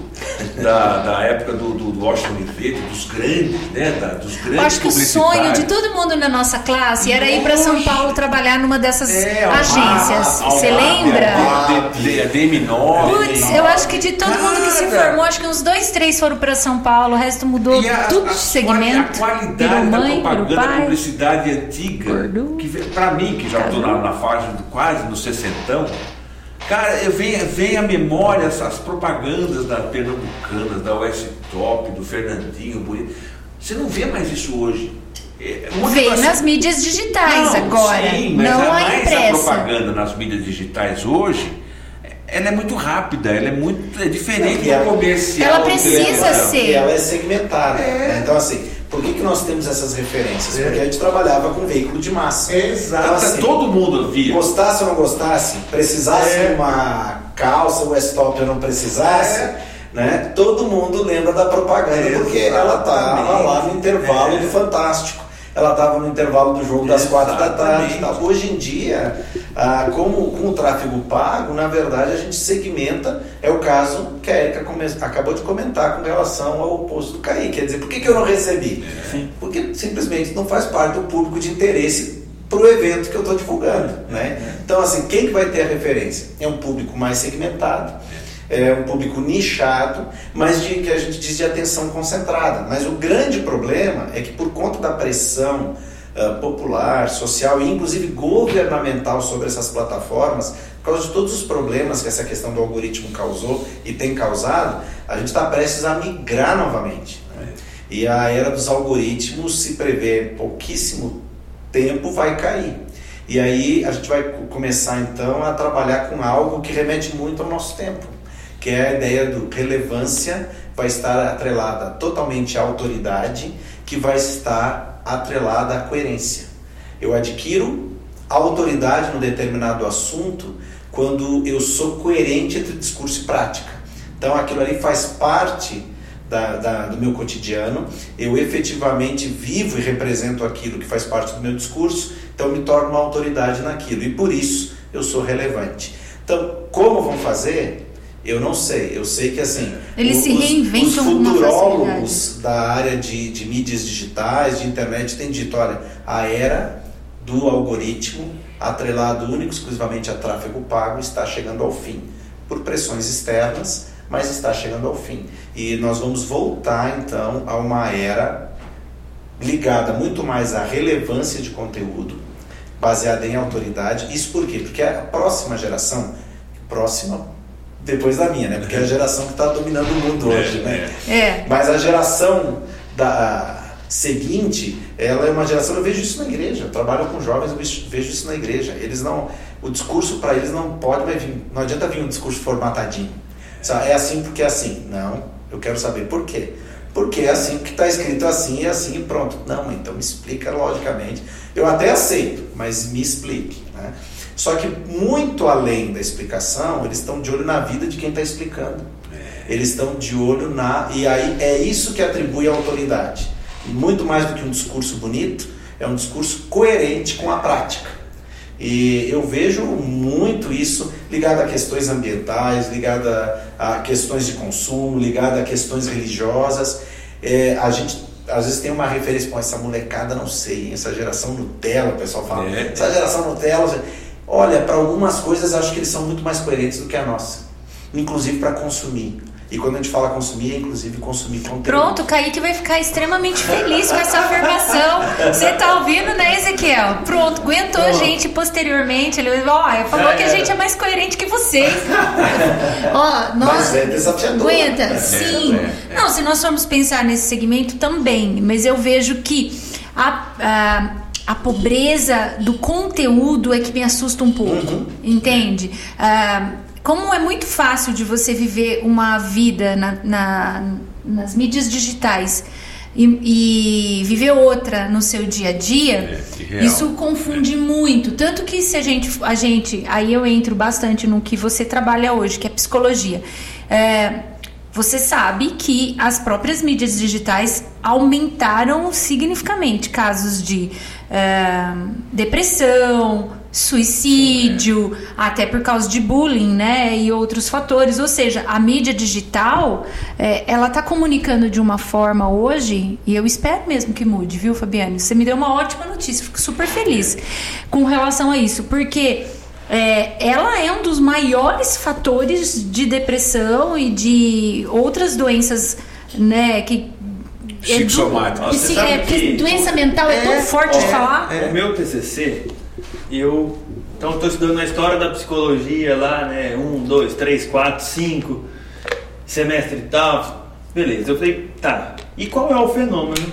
S3: da, da época do, do, do Washington Oliveira, dos grandes, né? Da, dos grandes. Eu
S1: acho que o sonho de todo mundo na nossa classe era ir para São Paulo trabalhar numa dessas é, agências. Você lembra?
S3: A DM9.
S1: Putz, eu acho que de todo Cara, mundo que se formou, acho que uns dois, três foram para São Paulo, o resto mudou a, tudo de segmento.
S3: A qualidade mãe, da propaganda, da publicidade antiga, que para mim, que já estou na, na fase quase no sessentão, Cara, vem, vem à memória as propagandas da Pernambucanas, da US Top, do Fernandinho, Bonito. Você não vê mais isso hoje.
S1: É, vê nas mídias digitais não, agora, sim, mas não a, a
S3: mais
S1: impressa.
S3: a propaganda nas mídias digitais hoje, ela é muito rápida, ela é muito é diferente do comercial.
S1: Ela precisa ser.
S2: E ela é segmentada. É. Né? Então assim, por que, que nós temos essas referências? É. Porque a gente trabalhava com veículo de massa.
S3: Exato. Então, assim, Todo mundo via.
S2: Gostasse ou não gostasse, precisasse é. uma calça, o stop ou não precisasse. É. Né? Todo mundo lembra da propaganda porque ela estava lá no intervalo do Fantástico ela estava no intervalo do jogo das quatro da tarde. Tal. Hoje em dia, ah, como, com o tráfego pago, na verdade a gente segmenta, é o caso que a Erika acabou de comentar com relação ao posto do CAI. Quer dizer, por que, que eu não recebi? Sim. Porque simplesmente não faz parte do público de interesse para o evento que eu estou divulgando. Né? É. Então, assim, quem que vai ter a referência? É um público mais segmentado é um público nichado, mas de que a gente diz de atenção concentrada. Mas o grande problema é que por conta da pressão uh, popular, social e inclusive governamental sobre essas plataformas, por causa de todos os problemas que essa questão do algoritmo causou e tem causado, a gente está prestes a migrar novamente. Né? E a era dos algoritmos se prevê pouquíssimo tempo vai cair. E aí a gente vai começar então a trabalhar com algo que remete muito ao nosso tempo que é a ideia do relevância vai estar atrelada totalmente à autoridade, que vai estar atrelada à coerência. Eu adquiro autoridade no determinado assunto quando eu sou coerente entre discurso e prática. Então aquilo ali faz parte da, da, do meu cotidiano, eu efetivamente vivo e represento aquilo que faz parte do meu discurso, então me torno uma autoridade naquilo e por isso eu sou relevante. Então, como vão fazer? Eu não sei. Eu sei que assim.
S1: Eles
S2: os,
S1: se reinventam
S2: Os futurólogos da área de, de mídias digitais, de internet, têm dito: olha, a era do algoritmo, atrelado único exclusivamente a tráfego pago, está chegando ao fim. Por pressões externas, mas está chegando ao fim. E nós vamos voltar então a uma era ligada muito mais à relevância de conteúdo, baseada em autoridade. Isso por quê? Porque a próxima geração, próxima depois da minha, né? Porque é a geração que está dominando o mundo
S3: É,
S2: hoje, né?
S1: É.
S2: Mas a geração da seguinte, ela é uma geração, eu vejo isso na igreja, eu trabalho com jovens, eu vejo- isso na igreja. Eles não, o discurso para eles não pode mais vir, não adianta vir um discurso formatadinho. Sabe? É assim porque é assim. Não, eu quero saber por quê. Porque é assim que está escrito assim e assim e pronto. Não, então me explica logicamente. Eu até aceito, mas me explique. Né? Só que muito além da explicação, eles estão de olho na vida de quem está explicando. Eles estão de olho na. E aí é isso que atribui a autoridade. E muito mais do que um discurso bonito, é um discurso coerente com a prática. E eu vejo muito isso ligado a questões ambientais, ligado a, a questões de consumo, ligado a questões religiosas. É, a gente às vezes tem uma referência com essa molecada, não sei, essa geração Nutella, o pessoal fala.
S3: É.
S2: Essa geração Nutella, olha, para algumas coisas acho que eles são muito mais coerentes do que a nossa, inclusive para consumir. E quando a gente fala consumir, é inclusive consumir conteúdo.
S1: Pronto, o Kaique vai ficar extremamente feliz com essa afirmação. Você tá ouvindo, né, Ezequiel? Pronto, aguentou a gente posteriormente. Ele ó, falou
S4: Já
S1: que a
S4: era.
S1: gente é mais coerente que vocês. ó, nós.
S2: Mas é desafiador.
S1: Aguenta,
S2: É,
S1: sim.
S3: é,
S1: Não, se nós formos pensar nesse segmento também, mas eu vejo que a, a, a pobreza do conteúdo é que me assusta um pouco, entende? Ah, como é muito fácil de você viver uma vida na- na- nas mídias digitais e, e viver outra no seu dia a dia,
S3: É,
S1: isso confunde muito. Tanto que se a gente, a gente, aí eu entro bastante no que você trabalha hoje, que é psicologia. É, você sabe que as próprias mídias digitais aumentaram significativamente casos de é, depressão, suicídio, até por causa de bullying, né, e outros fatores. Ou seja, a mídia digital, é, ela está comunicando de uma forma hoje, e eu espero mesmo que mude, viu, Fabiano? Você me deu uma ótima notícia, fico super feliz com relação a isso, porque é, ela é um dos maiores fatores de depressão e de outras doenças, né, que é do-
S3: Psicossomáticas.
S1: psi-
S4: Você sabe
S1: é,
S4: que-
S1: doença mental é, tão forte de falar.
S4: O meu TCC, eu então estou estudando a história da psicologia lá, né? Um, dois, três, quatro, cinco semestre e tal. Beleza, eu falei, tá. E qual é o fenômeno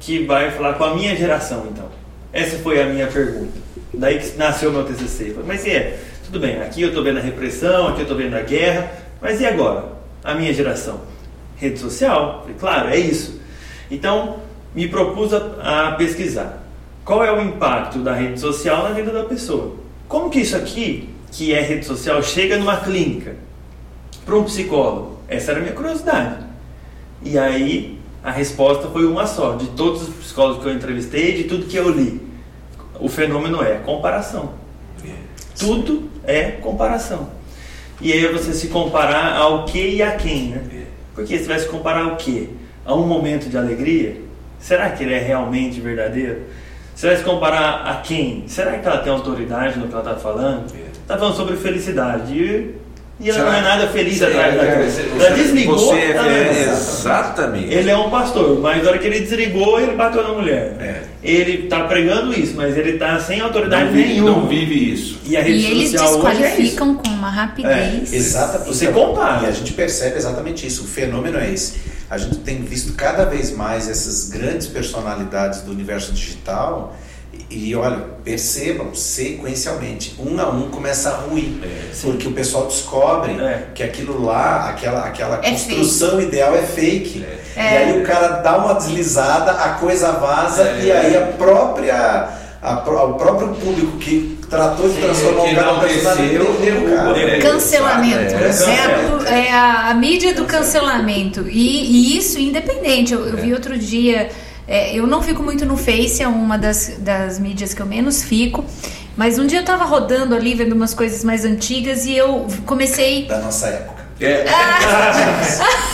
S4: que vai falar com a minha geração, então? Essa foi a minha pergunta. Daí que nasceu o meu TCC. Falei, mas e é? Tudo bem, aqui eu estou vendo a repressão, aqui eu estou vendo a guerra, mas e agora? A minha geração? Rede social? Falei, claro, é isso. Então, me propus a, a pesquisar. Qual é o impacto da rede social na vida da pessoa? Como que isso aqui, que é rede social, chega numa clínica? Para um psicólogo? Essa era a minha curiosidade. E aí, a resposta foi uma só, de todos os psicólogos que eu entrevistei, de tudo que eu li. O fenômeno é comparação. Tudo é comparação. E aí é você se comparar ao que e a quem, né? Porque você vai se comparar ao que? A um momento de alegria? Será que ele é realmente verdadeiro? Você vai se comparar a quem? Será que ela tem autoridade no que ela está falando? Está falando sobre felicidade. E, e ela
S3: Será?
S4: não é nada feliz
S3: Você-
S4: atrás
S3: é,
S4: daquilo.
S3: você-
S4: Ela desligou.
S3: Você é,
S4: ela-
S3: é, exatamente.
S4: ele é um pastor, mas na hora que ele desligou, ele bateu na mulher.
S3: É.
S4: Ele está pregando isso, mas ele está sem autoridade
S3: não, vive,
S4: nenhuma.
S3: não vive isso.
S4: E a rede
S1: E eles
S4: social hoje é
S1: desqualificam com uma rapidez.
S2: Exatamente.
S4: Você compara.
S2: E a gente percebe exatamente isso. O fenômeno é esse. A gente tem visto cada vez mais essas grandes personalidades do universo digital e, olha, percebam sequencialmente, um a um começa a ruir. porque o pessoal descobre
S4: É.
S2: que aquilo lá, aquela, aquela
S1: É
S2: construção ideal é fake.
S1: É.
S2: E aí o cara dá uma deslizada, a coisa vaza
S3: É.
S2: e aí a própria, a o próprio público que tratou de transformar o cara personagem
S3: é,
S1: Cancelamento.
S3: É,
S1: É, a, é a- a mídia do cancelamento. E, e isso independente. Eu, eu vi outro dia. É, eu não fico muito no Face, é uma das, das mídias que eu menos fico. Mas um dia eu tava rodando ali, vendo umas coisas mais antigas, e eu comecei.
S2: Da nossa época.
S3: É,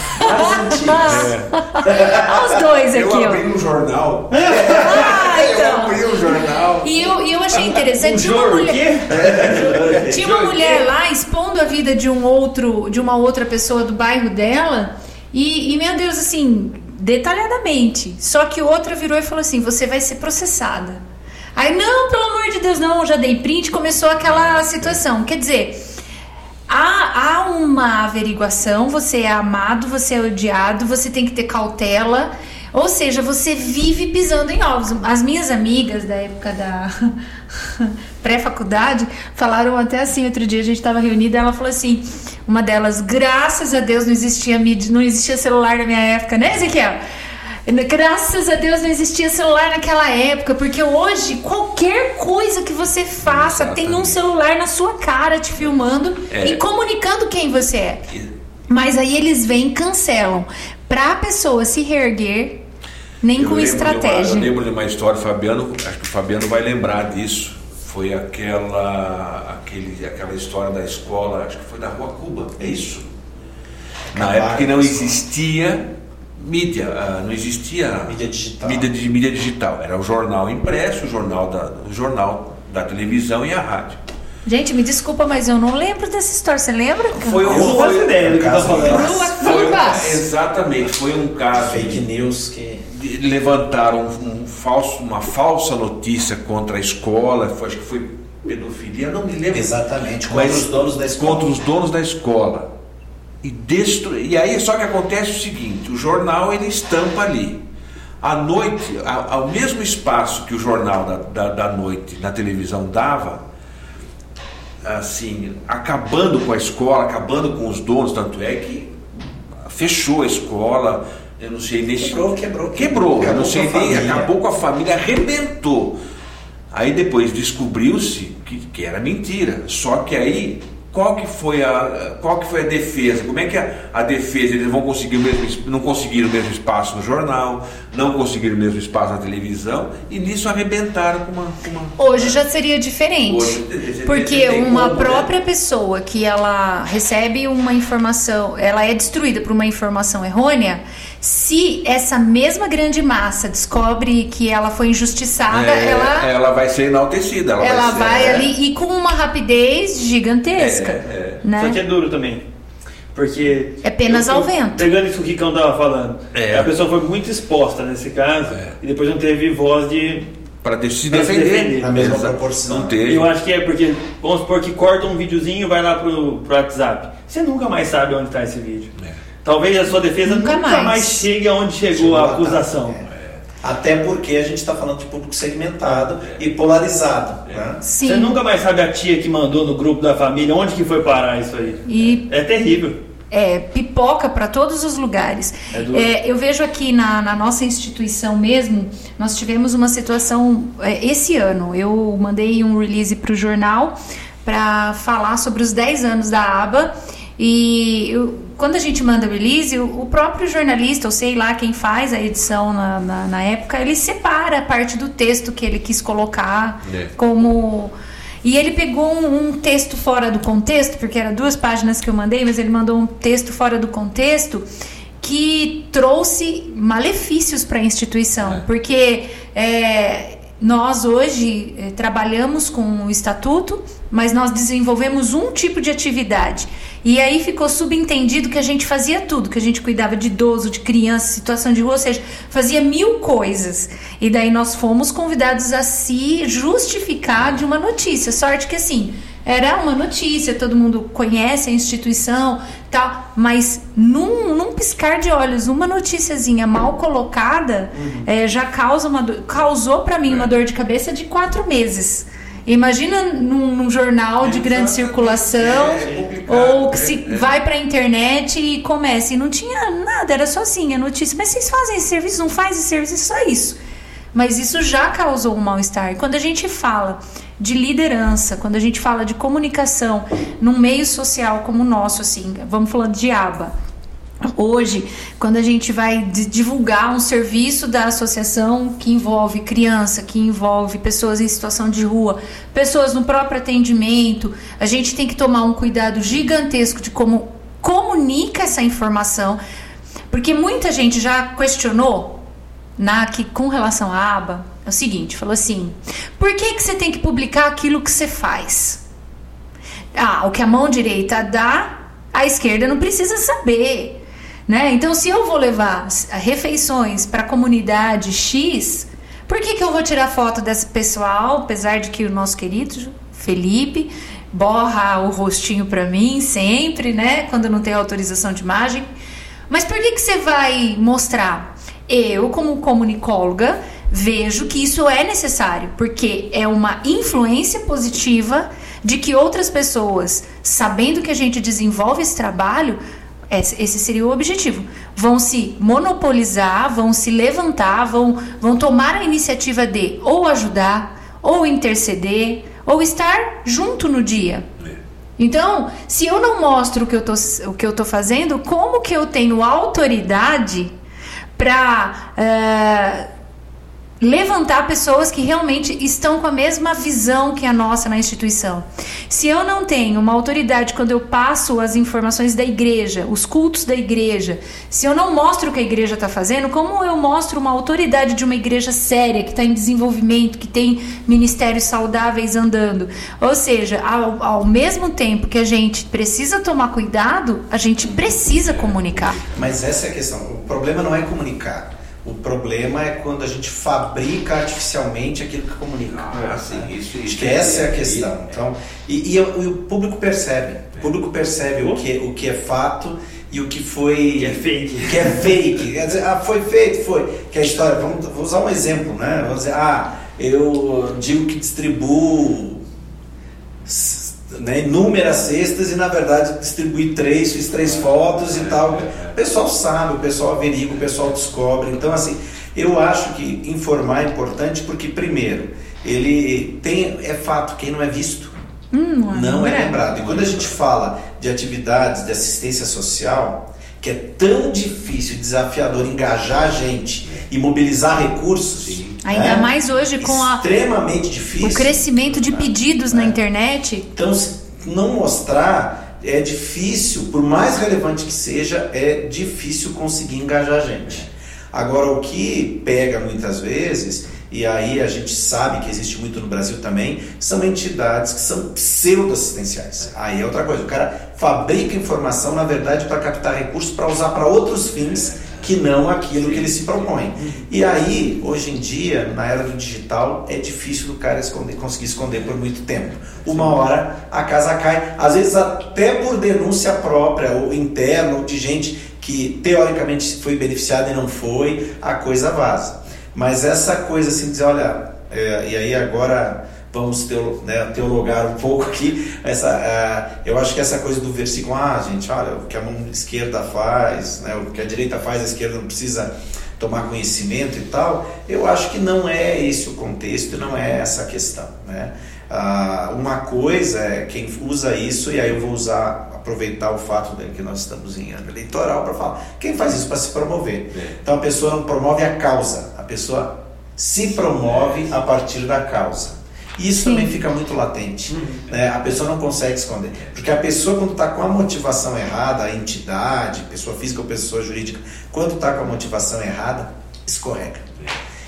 S2: antigas.
S1: Olha os dois
S3: eu
S1: aqui,
S3: abri
S1: ó.
S3: um jornal.
S1: Ah,
S3: Eu
S1: então.
S3: abri um jornal.
S1: E eu, e eu achei
S4: Um
S1: interessante. Tinha uma mulher, tinha uma mulher lá expondo a vida de um outro, de uma outra pessoa do bairro dela. E, e, meu Deus, assim, detalhadamente. Só que outra virou e falou assim: você vai ser processada. Aí, não, pelo amor de Deus, não, já dei print, começou aquela situação. Quer dizer, há, há uma averiguação, você é amado, você é odiado, você tem que ter cautela. Ou seja, você vive pisando em ovos. As minhas amigas da época da pré-faculdade falaram até assim, outro dia a gente estava reunida, ela falou assim, uma delas, graças a Deus não existia mídia, não existia celular na minha época, né, Ezequiel? Graças a Deus não existia celular naquela época, porque hoje qualquer coisa que você faça tem um celular na sua cara te filmando
S3: É.
S1: e comunicando quem você é. Mas aí eles vêm e cancelam. Pra pessoa se reerguer, nem
S3: Eu
S1: com
S3: de uma-
S1: estratégia.
S3: eu lembro de uma história, Fabiano, acho que o Fabiano vai lembrar disso. Foi aquela, aquele, aquela história da escola, acho que foi da Rua Cuba, é isso? Na época que não existia mídia, ah, não existia
S2: Mídia digital.
S3: mídia, de- mídia digital. Era o jornal impresso, o jornal da, o jornal da televisão e a rádio.
S1: Gente, me desculpa, mas eu não lembro dessa história. Você lembra?
S3: Foi
S4: falando.
S1: Rua
S3: Foi,
S1: Cuba.
S3: exatamente, foi um caso
S2: Fake news que.
S3: Levantaram um, um falso, uma falsa notícia contra a escola, foi, acho que foi pedofilia, não me lembro.
S2: Exatamente, contra os donos da escola.
S3: Contra os donos da escola. E, destru... e aí só que acontece o seguinte, o jornal ele estampa ali. À noite, ao mesmo espaço que o jornal da, da, da noite na televisão dava, assim, acabando com a escola, acabando com os donos, tanto é que fechou a escola, eu não sei nem se-
S2: Quebrou, quebrou,
S3: quebrou, eu
S2: acabou
S3: não
S2: com
S3: sei
S2: a
S3: nem,
S2: família.
S3: acabou com a família, arrebentou. Aí depois descobriu-se que, que era mentira. Só que aí qual que foi a qual que foi a defesa? Como é que a, a defesa eles vão conseguir o mesmo es- não conseguiram o mesmo espaço no jornal, não conseguiram o mesmo espaço na televisão e nisso arrebentaram com uma, com uma
S1: Hoje já seria diferente.
S3: Hoje,
S1: porque
S3: tem
S1: uma
S3: como, né?
S1: própria pessoa que ela recebe uma informação, ela é destruída por uma informação errônea, se essa mesma grande massa descobre que ela foi injustiçada,
S3: É,
S1: ela
S3: ela vai ser enaltecida. Ela,
S1: ela
S3: ser-
S1: vai
S3: é,
S1: ali e com uma rapidez gigantesca,
S3: É, é.
S1: né?
S4: Só que é duro também. Porque.
S1: É penas
S4: eu-
S1: ao vento.
S4: Pegando isso que o Ricão tava falando.
S3: É.
S4: A pessoa foi muito exposta nesse caso
S3: É.
S4: e depois não teve voz de.
S3: para se defender.
S4: defender.
S2: Na mesma
S3: Exa-
S2: proporção.
S3: Não teve.
S4: Eu acho que é porque, vamos supor que corta um videozinho vai lá pro, pro WhatsApp. Você nunca mais sabe onde está esse vídeo.
S3: É.
S4: Talvez a sua defesa
S1: Nunca
S4: nunca,
S1: mais.
S4: mais. chegue aonde chegou,
S2: Chegou
S4: a acusação.
S2: é. Até porque a gente está falando de público segmentado e polarizado. Né?
S1: Sim.
S4: Você nunca mais sabe a tia que mandou no grupo da família onde que foi parar isso aí.
S1: E
S4: É terrível.
S1: é, pipoca para todos os lugares.
S4: É duro.
S1: É, eu vejo aqui na, na nossa instituição mesmo, nós tivemos uma situação é, esse ano. Eu mandei um release para o jornal para falar sobre os 10 anos da aba. E eu- quando a gente manda release, o, o próprio jornalista, ou sei lá quem faz a edição na, na, na época, ele separa a parte do texto que ele quis colocar
S3: É.
S1: como. E ele pegou um, um texto fora do contexto, porque era duas páginas que eu mandei, mas ele mandou um texto fora do contexto que trouxe malefícios para a instituição,
S3: É.
S1: porque é, nós hoje é, trabalhamos com o estatuto, mas nós desenvolvemos um tipo de atividade. E aí ficou subentendido que a gente fazia tudo, que a gente cuidava de idoso, de criança, situação de rua, ou seja, fazia mil coisas. E daí nós fomos convidados a se justificar de uma notícia. Sorte que assim, era uma notícia, todo mundo conhece a instituição, tal, mas num, num piscar de olhos, uma noticiazinha mal colocada eh, já causa uma do- causou para mim uma dor de cabeça de quatro meses. Imagina num, num jornal de grande circulação
S3: É complicado.
S1: ou que se vai pra internet e começa e não tinha nada, era só assim a notícia. Mas vocês fazem esse serviço? Não fazem esse serviço? É só isso. Mas isso já causou um mal-estar. Quando a gente fala de liderança, quando a gente fala de comunicação num meio social como o nosso, assim, vamos falando de aba. Hoje, quando a gente vai divulgar um serviço da associação que envolve criança, que envolve pessoas em situação de rua, pessoas no próprio atendimento, a gente tem que tomar um cuidado gigantesco de como comunica essa informação, porque muita gente já questionou na que com relação à aba é o seguinte, falou assim: por que que você tem que publicar aquilo que você faz? Ah, o que a mão direita dá, a esquerda não precisa saber. Né? Então, se eu vou levar refeições para a comunidade X, por que, que eu vou tirar foto desse pessoal, apesar de que o nosso querido Felipe borra o rostinho para mim sempre, né? Quando não tem autorização de imagem. Mas por que, que você vai mostrar? Eu, como comunicóloga, vejo que isso é necessário, porque é uma influência positiva de que outras pessoas, sabendo que a gente desenvolve esse trabalho, esse seria o objetivo. Vão se monopolizar, vão se levantar, vão, vão tomar a iniciativa de ou ajudar, ou interceder, ou estar junto no dia. Então, se eu não mostro o que eu tô, o que eu tô fazendo, como que eu tenho autoridade para uh, eh, levantar pessoas que realmente estão com a mesma visão que a nossa na instituição. Se eu não tenho uma autoridade quando eu passo as informações da igreja, os cultos da igreja, se eu não mostro o que a igreja está fazendo, como eu mostro uma autoridade de uma igreja séria, que está em desenvolvimento, que tem ministérios saudáveis andando? Ou seja, ao, ao mesmo tempo que a gente precisa tomar cuidado, a gente precisa comunicar.
S2: Mas essa é a questão. O problema não é comunicar. O problema é quando a gente fabrica artificialmente aquilo que comunica.
S3: Ah, assim, isso,
S2: Acho que essa é a questão. Então, e, e, e o público percebe. O público percebe o que, o que é fato e o que foi.
S4: Que é fake.
S2: Que é fake. Quer dizer, ah, foi feito, foi. Que é a história. Vamos, vou usar um exemplo, né? Vamos dizer, ah, eu digo que distribuo né, inúmeras cestas e na verdade distribuí três, fiz três fotos e tal. O pessoal sabe, o pessoal averigua, o pessoal descobre. Então, assim, eu acho que informar é importante porque, primeiro, ele tem, é fato, quem não é visto
S1: hum, não,
S2: não é, é lembrado. E quando a gente fala de atividades de assistência social, que é tão difícil, desafiador engajar a gente e mobilizar recursos. Sim
S1: Ainda é, mais hoje com
S2: a, extremamente difícil.
S1: o crescimento de pedidos é. na internet.
S2: Então, se não mostrar é difícil, por mais relevante que seja, é difícil conseguir engajar a gente. Agora, o que pega muitas vezes, e aí a gente sabe que existe muito no Brasil também, são entidades que são pseudo-assistenciais. Aí é outra coisa, o cara fabrica informação, na verdade, para captar recursos para usar para outros fins que não aquilo que ele se propõe. E aí, hoje em dia, na era do digital, é difícil do cara esconder, conseguir esconder por muito tempo. Uma hora a casa cai, às vezes até por denúncia própria ou interna ou de gente que teoricamente foi beneficiada e não foi, a coisa vaza. Mas essa coisa assim, dizer, olha, é, e aí agora vamos teolo, né, teologar um pouco aqui. Essa, uh, eu acho que essa coisa do versículo, ah, gente, olha, o que a mão esquerda faz, né, o que a direita faz, a esquerda não precisa tomar conhecimento e tal. Eu acho que não é esse o contexto, não é essa a questão. Né? Uh, uma coisa é quem usa isso, e aí eu vou usar, aproveitar o fato de que nós estamos em ano eleitoral para falar. Quem faz isso para se promover? É. Então a pessoa não promove a causa, a pessoa se promove a partir da causa. Isso Sim. também fica muito latente. Uhum. Né? A pessoa não consegue esconder. Porque a pessoa, quando está com a motivação errada, a entidade, pessoa física ou pessoa jurídica, quando está com a motivação errada, escorrega.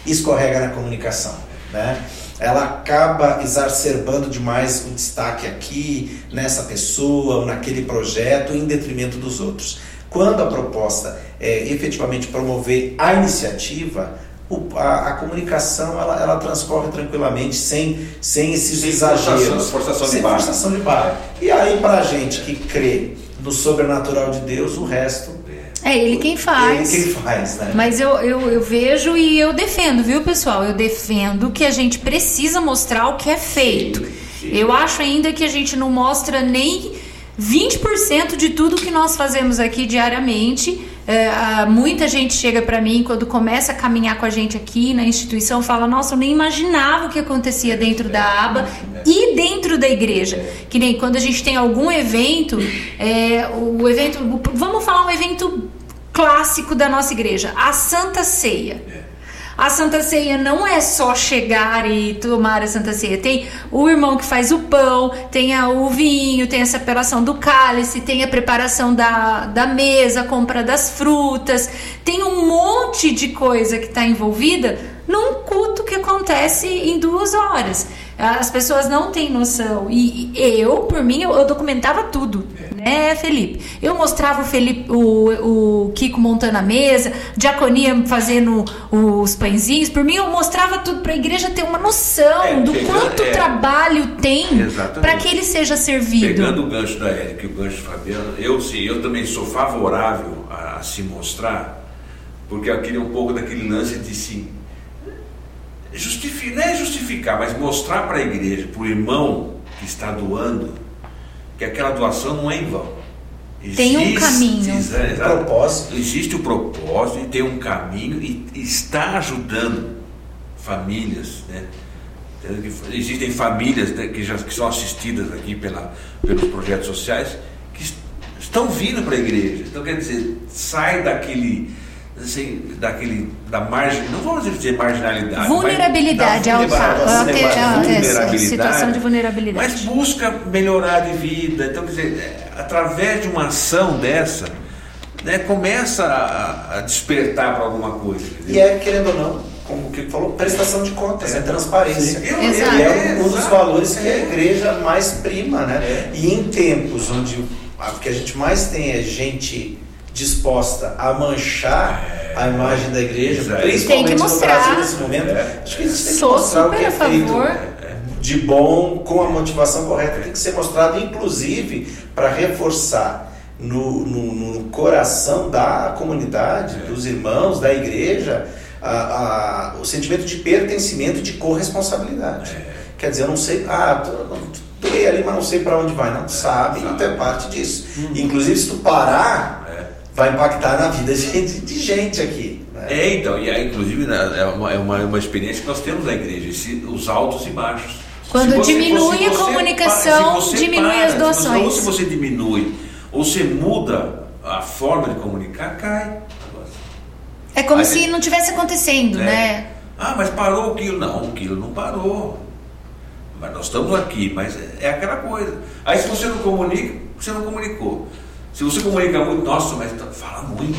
S2: Escorrega na comunicação. Né? Ela acaba exacerbando demais o destaque aqui, nessa pessoa ou naquele projeto, em detrimento dos outros. Quando a proposta é efetivamente promover a iniciativa, o, a, a, comunicação ela, ela transcorre tranquilamente, sem, sem esses sem exageros.
S3: Forçação,
S2: sem
S3: de barra.
S2: forçação de barra. E aí, para a gente que crê no sobrenatural de Deus, o resto.
S1: É ele quem faz.
S2: Ele quem faz, né?
S1: Mas eu, eu, eu vejo e eu defendo, viu, pessoal? Eu defendo que a gente precisa mostrar o que é feito. Sim, sim. Eu acho ainda que a gente não mostra nem 20% de tudo que nós fazemos aqui diariamente. É, muita gente chega para mim quando começa a caminhar com a gente aqui na instituição, fala: Nossa, eu nem imaginava o que acontecia dentro da aba e dentro da igreja. Que nem quando a gente tem algum evento, é, o evento, vamos falar um evento clássico da nossa igreja, a Santa Ceia. A Santa Ceia não é só chegar e tomar a Santa Ceia. Tem o irmão que faz o pão, tem a, o vinho, tem a separação do cálice, tem a preparação da, da mesa, a compra das frutas. Tem um monte de coisa que está envolvida num culto que acontece em duas horas. As pessoas não têm noção. E eu, por mim, eu, eu documentava tudo. Né, Felipe? Eu mostrava o, Felipe, o, o Kiko montando a mesa, Diaconia fazendo os pãezinhos. Por mim, eu mostrava tudo para a igreja ter uma noção é, do pegando, quanto é, trabalho tem para que ele seja servido.
S3: Pegando o gancho da Érica e o gancho do Fabiano, eu sim, eu também sou favorável a, a se mostrar, porque eu queria um pouco daquele lance de sim justificar, não é justificar, mas mostrar para a igreja, para o irmão que está doando, que aquela doação não é em vão.
S1: Existe, tem um caminho.
S3: Existe, propósito. existe o propósito e tem um caminho e está ajudando famílias, né? Existem famílias né, que já que são assistidas aqui pela, pelos projetos sociais que estão vindo para a igreja. Então quer dizer, sai daquele assim, daquele, da margem, não vamos dizer marginalidade,
S1: vulnerabilidade,
S3: mas,
S1: da
S3: vulnerabilidade,
S1: situação de vulnerabilidade,
S3: mas busca melhorar de vida. Então, quer dizer, é, através de uma ação dessa, né, começa a, a despertar para alguma coisa.
S2: E é, querendo ou não, como o que falou, prestação de contas, é, é transparência. Eu, eu, é um dos valores que a é. igreja mais prima, né? É. E em tempos onde o que a gente mais tem é gente disposta a manchar é, a imagem da igreja,
S1: é, principalmente no Brasil
S2: nesse momento. É,
S1: acho que a gente tem que mostrar o que é feito
S2: de bom, com a motivação correta, tem que ser mostrado, inclusive, para reforçar no, no, no, coração da comunidade, é. dos irmãos, da igreja, a, a, o sentimento de pertencimento, de corresponsabilidade. É. Quer dizer, eu não sei, ah, tô, ali, mas não sei para onde vai. Não, tu sabe, sabe. tu é parte disso. Hum. Inclusive, se tu parar vai impactar na vida de, de gente aqui. Né?
S3: É, então, e aí, inclusive, né, é uma, é uma, uma experiência que nós temos na igreja, esse, os altos e baixos.
S1: Quando você, diminui a comunicação, diminui para, as doações.
S3: ou se você diminui, ou você muda a forma de comunicar, cai.
S1: É como aí, se não tivesse acontecendo, é. né?
S3: Ah, mas parou o quilo. Não, o quilo não parou. Mas nós estamos aqui, mas é, é aquela coisa. Aí se você não comunica, você não comunicou. Se você comunica muito, nossa, mas tá, fala muito.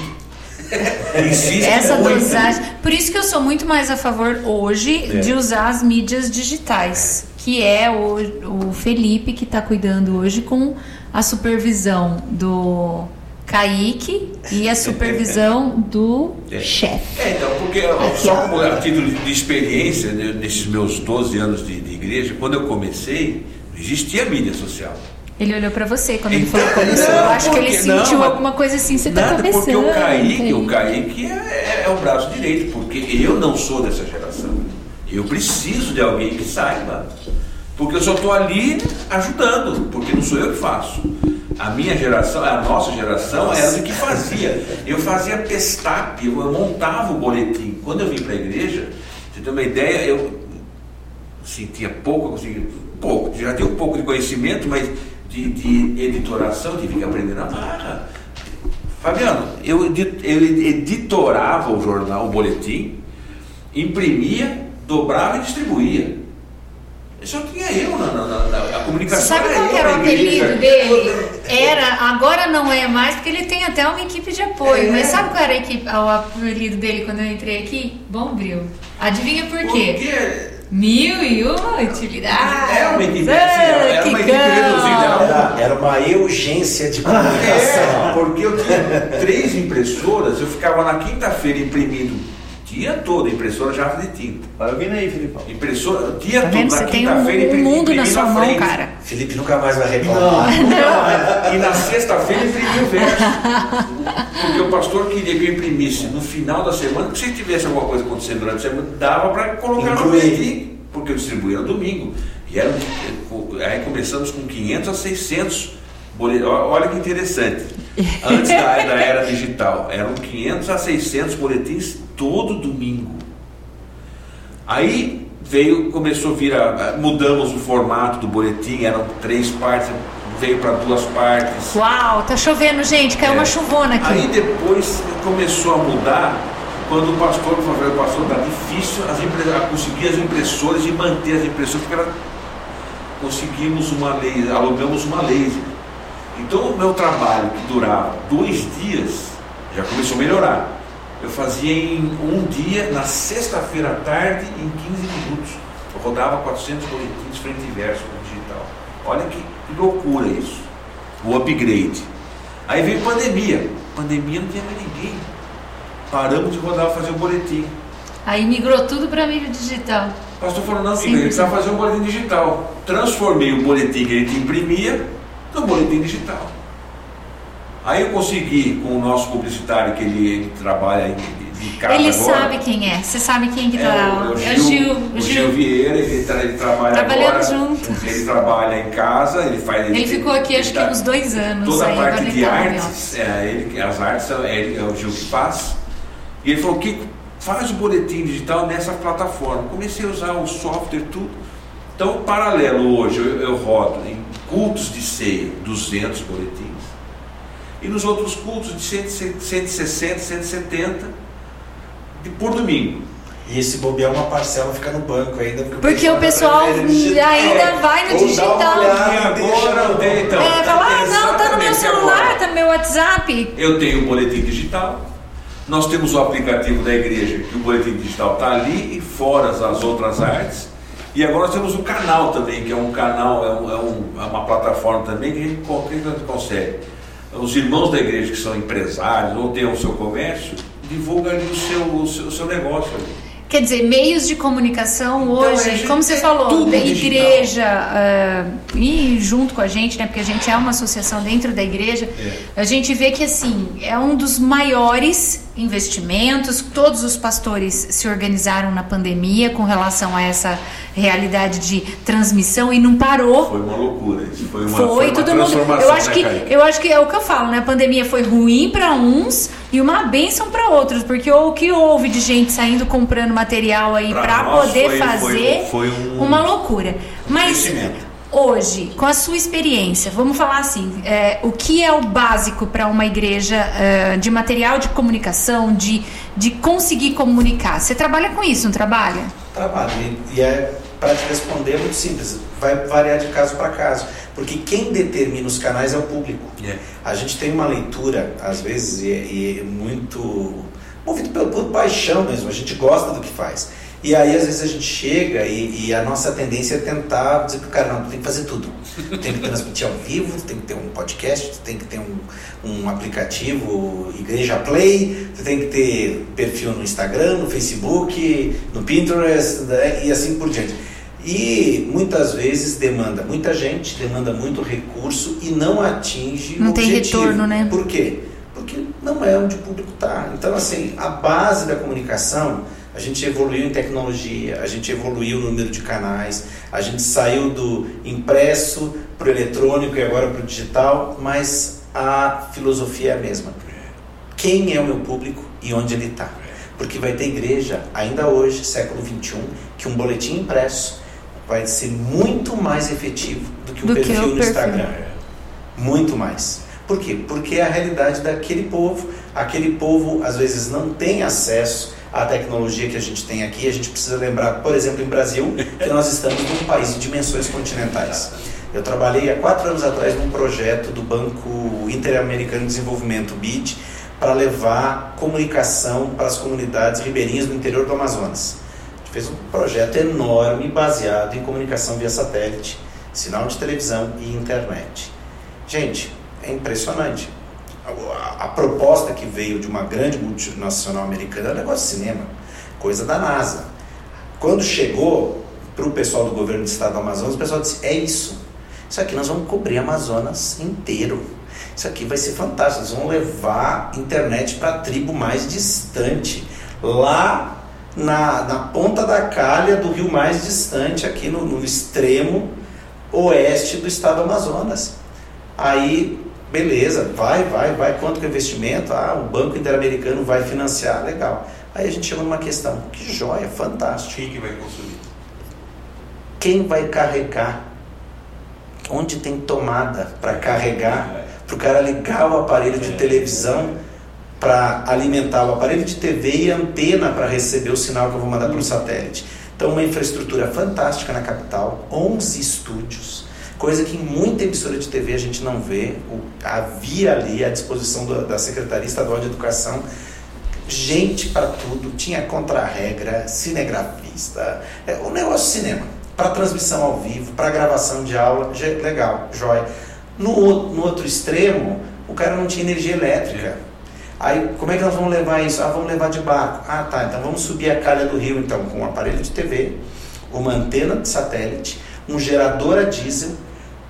S1: Insiste Essa muito. dosagem. Por isso que eu sou muito mais a favor hoje é. de usar as mídias digitais, que é o, o Felipe que está cuidando hoje com a supervisão do Kaique e a supervisão do é. chefe.
S3: É, então, porque Aqui, só como a título de experiência, né, nesses meus 12 anos de, de igreja, quando eu comecei, não existia mídia social.
S1: Ele olhou para você quando ele falou começou. Não, eu acho porque, que ele sentiu não, alguma coisa assim, você tá começando.
S3: Porque o Kaique, o Kaique é, é, é, o braço direito, porque eu não sou dessa geração. Eu preciso de alguém que saiba. Porque eu só estou ali ajudando, porque não sou eu que faço. A minha geração, a nossa geração, era o que fazia. Eu fazia pestap, eu montava o boletim. Quando eu vim para a igreja, você tem uma ideia, eu sentia pouco, eu pouco, já tinha um pouco de conhecimento, mas de, de editoração, tive que aprender na marra. Fabiano, eu, eu editorava o jornal, o boletim, imprimia, dobrava e distribuía. Só tinha eu na, na, na, na comunicação.
S1: Sabe qual era o apelido dele? Era, agora não é mais, porque ele tem até uma equipe de apoio. É. Mas sabe qual era a equipe, o apelido dele quando eu entrei aqui? Bombril. Adivinha por quê? Por quê? Mil e uma utilidades.
S3: Era uma equipe, assim, era, uma equipe.
S2: Era, uma urgência de comunicação.
S3: É, porque eu tinha três impressoras, eu ficava na quinta-feira imprimindo dia todo, impressora jato de tinta.
S4: Vai ouvindo aí, Filipão.
S3: Impressora, dia tá todo,
S1: na quinta-feira um, um mundo na sua mão, cara.
S2: Felipe nunca mais vai reclamar.
S3: Não, mais. E na sexta-feira imprimi o verso. Porque o pastor queria que eu imprimisse no final da semana, porque se tivesse alguma coisa acontecendo durante a semana, dava para colocar Incluir. no boletim, porque eu distribuía no domingo. E era, aí começamos com 500 a 600 Olha que interessante. Antes da, da era digital, eram 500 a 600 boletins todo domingo. Aí veio, começou a vir, a, mudamos o formato do boletim, eram três partes, veio para duas partes.
S1: Uau, tá chovendo, gente, caiu é. uma chuvona aqui.
S3: Aí depois começou a mudar, quando o pastor falou, pastor, tá difícil as conseguir as impressoras e manter as impressoras, porque era, conseguimos uma lei, alugamos uma laser. Então o meu trabalho que durava dois dias já começou a melhorar. Eu fazia em um dia, na sexta-feira à tarde, em 15 minutos. Eu rodava 400 boletins frente e verso no digital. Olha que, que loucura isso. O upgrade. Aí veio pandemia. Pandemia não tinha mais ninguém. Paramos de rodar fazer o boletim.
S1: Aí migrou tudo para mídia digital.
S3: O pastor falou, não, Sim, ele precisava fazer um boletim digital. Transformei o boletim que a gente imprimia no boletim digital. Aí eu consegui com o nosso publicitário, que ele, ele trabalha de casa
S1: Ele
S3: agora.
S1: sabe quem é, você sabe quem que é,
S3: o, é o Gil, o Gil, Gil Vieira, ele, tra, ele trabalha
S1: Trabalhamos
S3: agora,
S1: juntos.
S3: Ele trabalha em casa, ele faz.
S1: Ele, ele ficou aqui acho tá, que uns dois anos.
S3: Toda
S1: aí,
S3: a parte de tá artes, é, ele, as artes é, ele, é o Gil que faz. E ele falou que faz o boletim digital nessa plataforma. Comecei a usar o software tudo. Então, paralelo hoje, eu, eu rodo em cultos de ceia, 200 boletins e nos outros cultos de 160, 170 de, por domingo.
S2: E esse bobear uma parcela fica no banco ainda.
S1: Porque, porque o pessoal, ainda é, vai no digital.
S3: Agora não tem, então.
S1: É, fala, ah, não, tá no meu celular, agora. tá no meu WhatsApp.
S3: Eu tenho o um boletim digital. Nós temos o aplicativo da igreja, que o boletim digital está ali e fora as outras artes. E agora nós temos o canal também, que é um canal, é, um, é, um, é uma plataforma também que a gente, que a gente consegue os irmãos da igreja que são empresários ou têm o seu comércio, divulgam ali o seu, o seu, o seu negócio ali.
S1: Quer dizer, meios de comunicação então, hoje, como você falou, da igreja uh, e junto com a gente, né? Porque a gente é uma associação dentro da igreja, é. a gente vê que assim é um dos maiores investimentos. Todos os pastores se organizaram na pandemia com relação a essa realidade de transmissão e não parou.
S3: Foi uma loucura, isso foi uma,
S1: foi, foi uma todo mundo. Eu acho né, que eu acho que é o que eu falo, né? A pandemia foi ruim para uns e uma benção para outros, porque o que houve de gente saindo comprando material aí para poder
S3: foi,
S1: fazer
S3: foi, foi um
S1: uma loucura. Mas hoje, com a sua experiência, vamos falar assim, é, o que é o básico para uma igreja é, de material de comunicação, de, de conseguir comunicar? Você trabalha com isso, não trabalha?
S2: Trabalho, e, é para te responder é muito simples, vai variar de caso para caso, porque quem determina os canais é o público. Yeah. A gente tem uma leitura, às vezes, e, e muito movido por, por paixão mesmo, a gente gosta do que faz. E aí, às vezes, a gente chega e, e, a nossa tendência é tentar dizer pro cara, não, tu tem que fazer tudo. Tu tem que transmitir ao vivo, tu tem que ter um podcast, tu tem que ter um, um aplicativo Igreja Play, tu tem que ter perfil no Instagram, no Facebook, no Pinterest né, e assim por diante. E muitas vezes demanda muita gente, demanda muito recurso e não atinge
S1: não
S2: o
S1: tem
S2: objetivo.
S1: retorno, né?
S2: Por quê? Porque não é onde o público está. Então, assim, a base da comunicação a gente evoluiu em tecnologia, a gente evoluiu no número de canais, a gente saiu do impresso para o eletrônico e agora para o digital, mas a filosofia é a mesma. Quem é o meu público e onde ele está? Porque vai ter igreja, ainda hoje, século XXI, que um boletim impresso vai ser muito mais efetivo do que um do perfil que no perfil. Instagram. Muito mais. Por quê? Porque é a realidade daquele povo. Aquele povo às vezes não tem acesso à tecnologia que a gente tem aqui. A gente precisa lembrar, por exemplo, em Brasil, que nós estamos num país de dimensões continentais. Eu trabalhei há quatro anos atrás num projeto do Banco Interamericano de Desenvolvimento, BID, para levar comunicação para as comunidades ribeirinhas do interior do Amazonas. A gente fez um projeto enorme baseado em comunicação via satélite, sinal de televisão e internet. Gente, é impressionante a, proposta que veio de uma grande multinacional americana é um negócio de cinema, coisa da NASA. Quando chegou para o pessoal do governo do estado do Amazonas, o pessoal disse: é isso. Isso aqui nós vamos cobrir Amazonas inteiro. Isso aqui vai ser fantástico. Nós vamos levar internet para a tribo mais distante, lá na, na ponta da calha do rio mais distante, aqui no, no extremo oeste do estado do Amazonas. Aí, beleza, vai, vai, vai, quanto que é o investimento? Ah, o Banco Interamericano vai financiar, legal. Aí a gente chegou numa questão, que joia, fantástico.
S3: Quem que vai consumir?
S2: Quem vai carregar? Onde tem tomada para carregar? Para o cara ligar o aparelho de televisão para alimentar o aparelho de TV e antena para receber o sinal que eu vou mandar para o satélite. Então, uma infraestrutura fantástica na capital, 11 estúdios, coisa que em muita emissora de TV a gente não vê. O, havia ali à disposição do, da Secretaria Estadual de Educação gente para tudo, tinha contra-regra, cinegrafista, é, o negócio cinema, para transmissão ao vivo, para gravação de aula, legal, jóia. No, no outro extremo, o cara não tinha energia elétrica. Aí, como é que nós vamos levar isso? Ah, vamos levar de barco. Ah, tá, então vamos subir a calha do rio, então, com um aparelho de TV, uma antena de satélite, um gerador a diesel,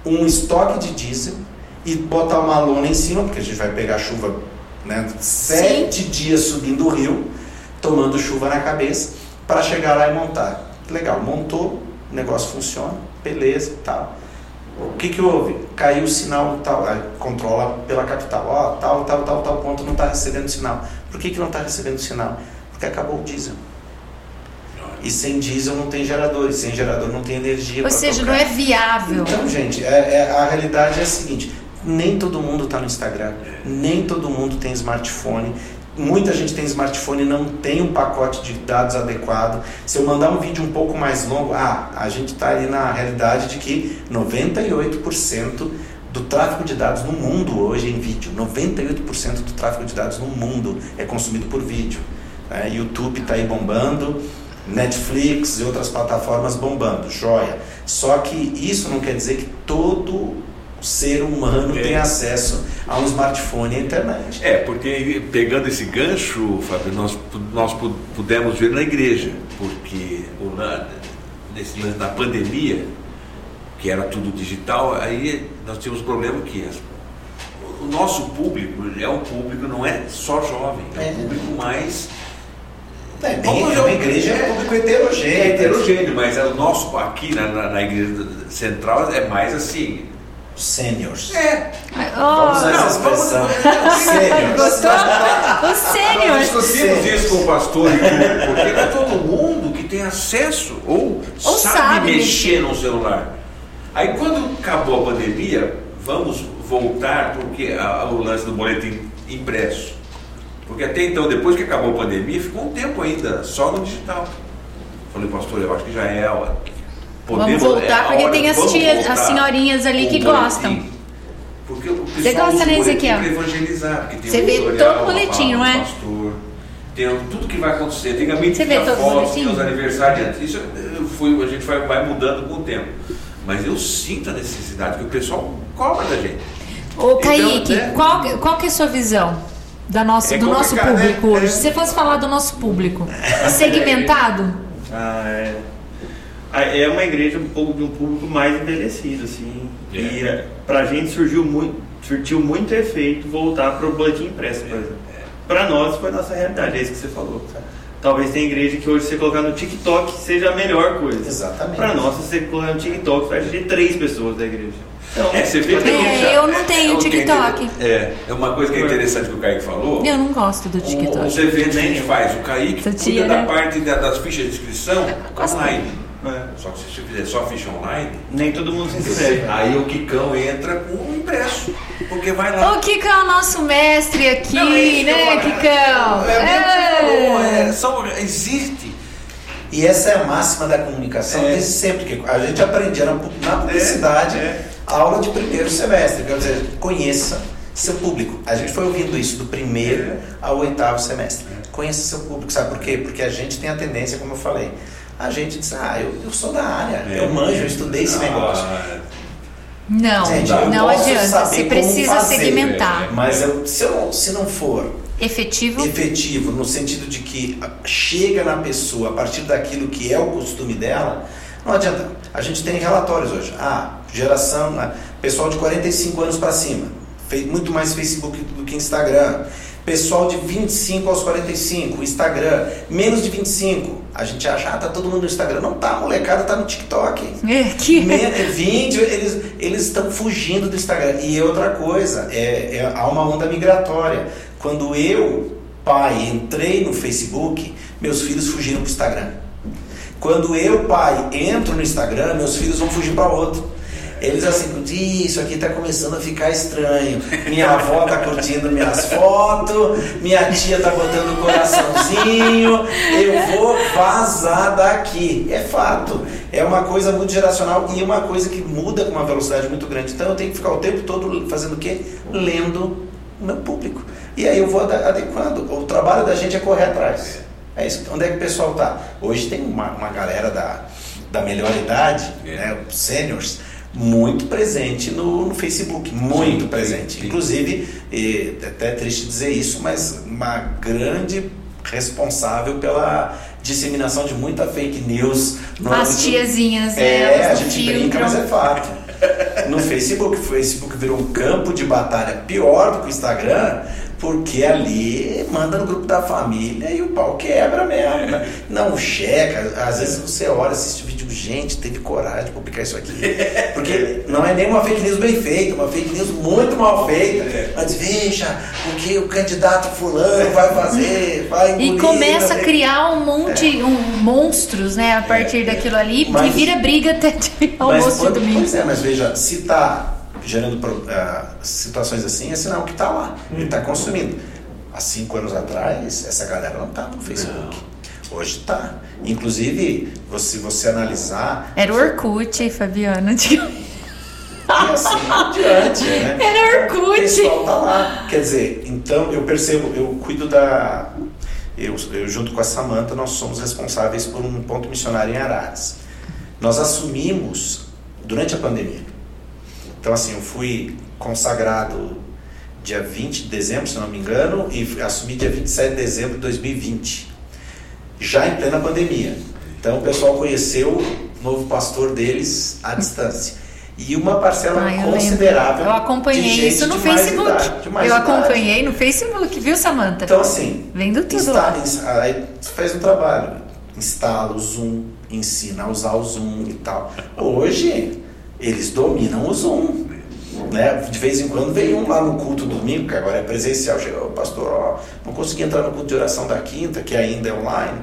S2: um estoque de diesel e botar uma lona em cima, porque a gente vai pegar chuva né, sete Sim. dias subindo o rio, tomando chuva na cabeça, para chegar lá e montar. Legal, montou, o negócio funciona, beleza, tal. O que, que houve? Caiu o sinal tal, controla pela capital, ó, oh, tal, tal, tal, tal ponto não está recebendo sinal. Por que, que não está recebendo sinal? Porque acabou o diesel. E sem diesel não tem gerador, e sem gerador não tem energia.
S1: Ou seja, tocar. não é viável.
S2: Então, gente, é, é, a realidade é a seguinte: nem todo mundo está no Instagram, nem todo mundo tem smartphone, muita gente tem smartphone e não tem um pacote de dados adequado. Se eu mandar um vídeo um pouco mais longo, ah, a gente está ali na realidade de que 98% do tráfego de dados no mundo hoje é em vídeo. 98% do tráfego de dados no mundo é consumido por vídeo. É, YouTube está aí bombando, Netflix e outras plataformas bombando, joia. Só que isso não quer dizer que todo o ser humano é. tem acesso a um smartphone e à internet.
S3: É, porque pegando esse gancho, Fábio, nós, nós pudemos ver na igreja, porque na, nesse, na pandemia, que era tudo digital, aí nós tínhamos um problema que o nosso público é um público, não é só jovem, é, é um público mais.
S2: É, bem, é uma igreja é público heterogêneo. É
S3: heterogêneo, mas é o nosso aqui na, na, na igreja central é mais assim,
S2: sêniors.
S3: É.
S2: Oh, vamos usar essa expressão. Sêniors.
S1: Gostou? Os sêniors.
S3: Nós discutimos isso com o pastor, porque não é todo mundo que tem acesso ou, ou sabe, sabe, mexer no celular. Aí quando acabou a pandemia, vamos voltar porque a, o lance do boletim impresso. Porque até então, depois que acabou a pandemia, ficou um tempo ainda só no digital. Falei, pastor, eu acho que já é a hora
S1: Podemos, vamos voltar, é, porque tem as, tias, as senhorinhas ali que gostam.
S3: Porque o Você gosta, né, Ezequiel? evangelizar. Porque tem
S1: Você vê todo o boletim, não é?
S3: Pastor, tem tudo que vai acontecer. Antigamente Você tinha fotos, tinha os aniversários. Isso foi, a gente vai, vai mudando com o tempo. Mas eu sinto a necessidade que o pessoal cobra da gente.
S1: Ô, então, Kaique, né? qual, qual que é a sua visão da nossa, é do nosso né? público né? hoje? É. Se você fosse falar do nosso público, segmentado?
S4: Ah, é. Ah, é uma igreja um pouco de um público mais envelhecido, assim. É. E é, pra gente surgiu muito, surtiu muito efeito voltar para o boletim impresso, por exemplo. É. Para nós foi nossa realidade, é isso que você falou. Talvez tenha igreja que hoje você colocar no TikTok seja a melhor coisa.
S2: Exatamente.
S4: Para nós, se você colocar no TikTok, vai ter três pessoas da igreja.
S3: Então, é, você vê
S1: é, eu não tenho é, TikTok.
S3: É, é uma coisa que é interessante que o Kaique falou.
S1: Eu não gosto do TikTok.
S3: Os eventos que a gente faz, o Kaique cuida né? da parte das fichas de inscrição online. É. Só que se você fizer só ficha online,
S4: nem todo mundo se inscreve.
S3: Aí o Kikão entra com o impresso. Porque vai lá.
S1: O Kikão é o nosso mestre aqui, Não, é né, Kikão?
S2: É, é. São, existe. E essa é a máxima da comunicação é. desde sempre. que A gente aprendia na, na publicidade, é, é. Aula de primeiro semestre. Quer dizer, conheça seu público. A gente foi ouvindo isso do primeiro é. ao oitavo semestre. Conheça seu público. Sabe por quê? Porque a gente tem a tendência, como eu falei, a gente diz, ah, eu, eu sou da área, é. eu manjo, eu estudei esse ah, negócio.
S1: Não, gente, não adianta. Você precisa fazer, segmentar.
S2: Mas eu, se, eu, se não for
S1: efetivo,
S2: efetivo no sentido de que chega na pessoa a partir daquilo que é o costume dela, não adianta. A gente tem relatórios hoje. Ah, geração, né, pessoal de 45 anos para cima, fez muito mais Facebook do que Instagram Pessoal de 25 aos 45, Instagram, menos de 25. A gente acha, ah, tá todo mundo no Instagram. Não tá, molecada tá no TikTok.
S1: É, que...
S2: Me- 20, eles eles estão fugindo do Instagram. E outra coisa, é, é- há uma onda migratória. Quando eu, pai, entrei no Facebook, meus filhos fugiram pro Instagram. Quando eu, pai, entro no Instagram, meus filhos vão fugir para outro. Eles assim, "Ih, isso aqui tá começando a ficar estranho. Minha avó tá curtindo minhas fotos, minha tia tá botando um coraçãozinho, eu vou vazar daqui. É fato. É uma coisa muito geracional e uma coisa que muda com uma velocidade muito grande. Então eu tenho que ficar o tempo todo fazendo o quê? Lendo o meu público. E aí eu vou ade- adequando. O trabalho da gente é correr atrás. É isso. Onde é que o pessoal tá? Hoje tem uma, uma galera da, da melhor idade,
S3: É.
S2: né, os seniors, muito presente no, no Facebook, muito
S3: Sim,
S2: presente.
S3: sim.
S2: Inclusive, e, é até triste dizer isso, mas uma grande responsável pela disseminação de muita fake news. no
S1: As
S2: âmbito-
S1: tiazinhas, né?
S2: É, a
S1: elas não
S2: gente brinca, mas é fato. No Facebook, o Facebook virou um campo de batalha pior do que o Instagram, porque ali manda no grupo da família e o pau quebra mesmo. né? Não checa, às vezes você olha, assiste o vídeo, gente, teve coragem de publicar isso aqui. Porque não é nem uma fake news bem feita, uma fake news muito mal feita. Mas veja o que o candidato fulano vai fazer, vai
S1: E
S2: engolir,
S1: começa a criar um monte, um, monstros, né, a partir daquilo ali,
S2: Mas-
S1: e vira briga até de
S2: Mas,
S1: almoço de
S2: quando-
S1: domingo.
S2: pois é, mas veja, se está gerando ah, situações assim, é sinal que está lá, ele está consumindo. Há cinco anos atrás, essa galera não estava no Facebook. Hoje está. Inclusive, você- se você analisar.
S1: Era o Orkut, Fabiana.
S2: E assim adiante, né?
S1: Era
S2: O
S1: Orkut.
S2: pessoal tá lá. Quer dizer, então eu percebo, eu cuido da. Eu, eu junto com a Samanta, nós somos responsáveis por um ponto missionário em Araras. Nós assumimos durante a pandemia. Então, assim, eu fui consagrado dia 20 de dezembro, se não me engano, e assumi dia 27 de dezembro de 2020, já em plena pandemia. Então, o pessoal conheceu o novo pastor deles à distância. E uma parcela
S1: Ah, eu lembro.
S2: considerável.
S1: Eu acompanhei isso no Facebook.
S2: idade,
S1: eu
S2: idade.
S1: acompanhei no Facebook, viu, Samanta?
S2: Então, assim,
S1: Vendo tudo
S2: Insta-
S1: lá.
S2: aí faz um trabalho, instala o Zoom, ensina a usar o Zoom e tal. Hoje, eles dominam o Zoom. Né? De vez em quando vem um lá no culto domingo, que agora é presencial, chega o pastor, ó, não consegui entrar no culto de oração da quinta, que ainda é online,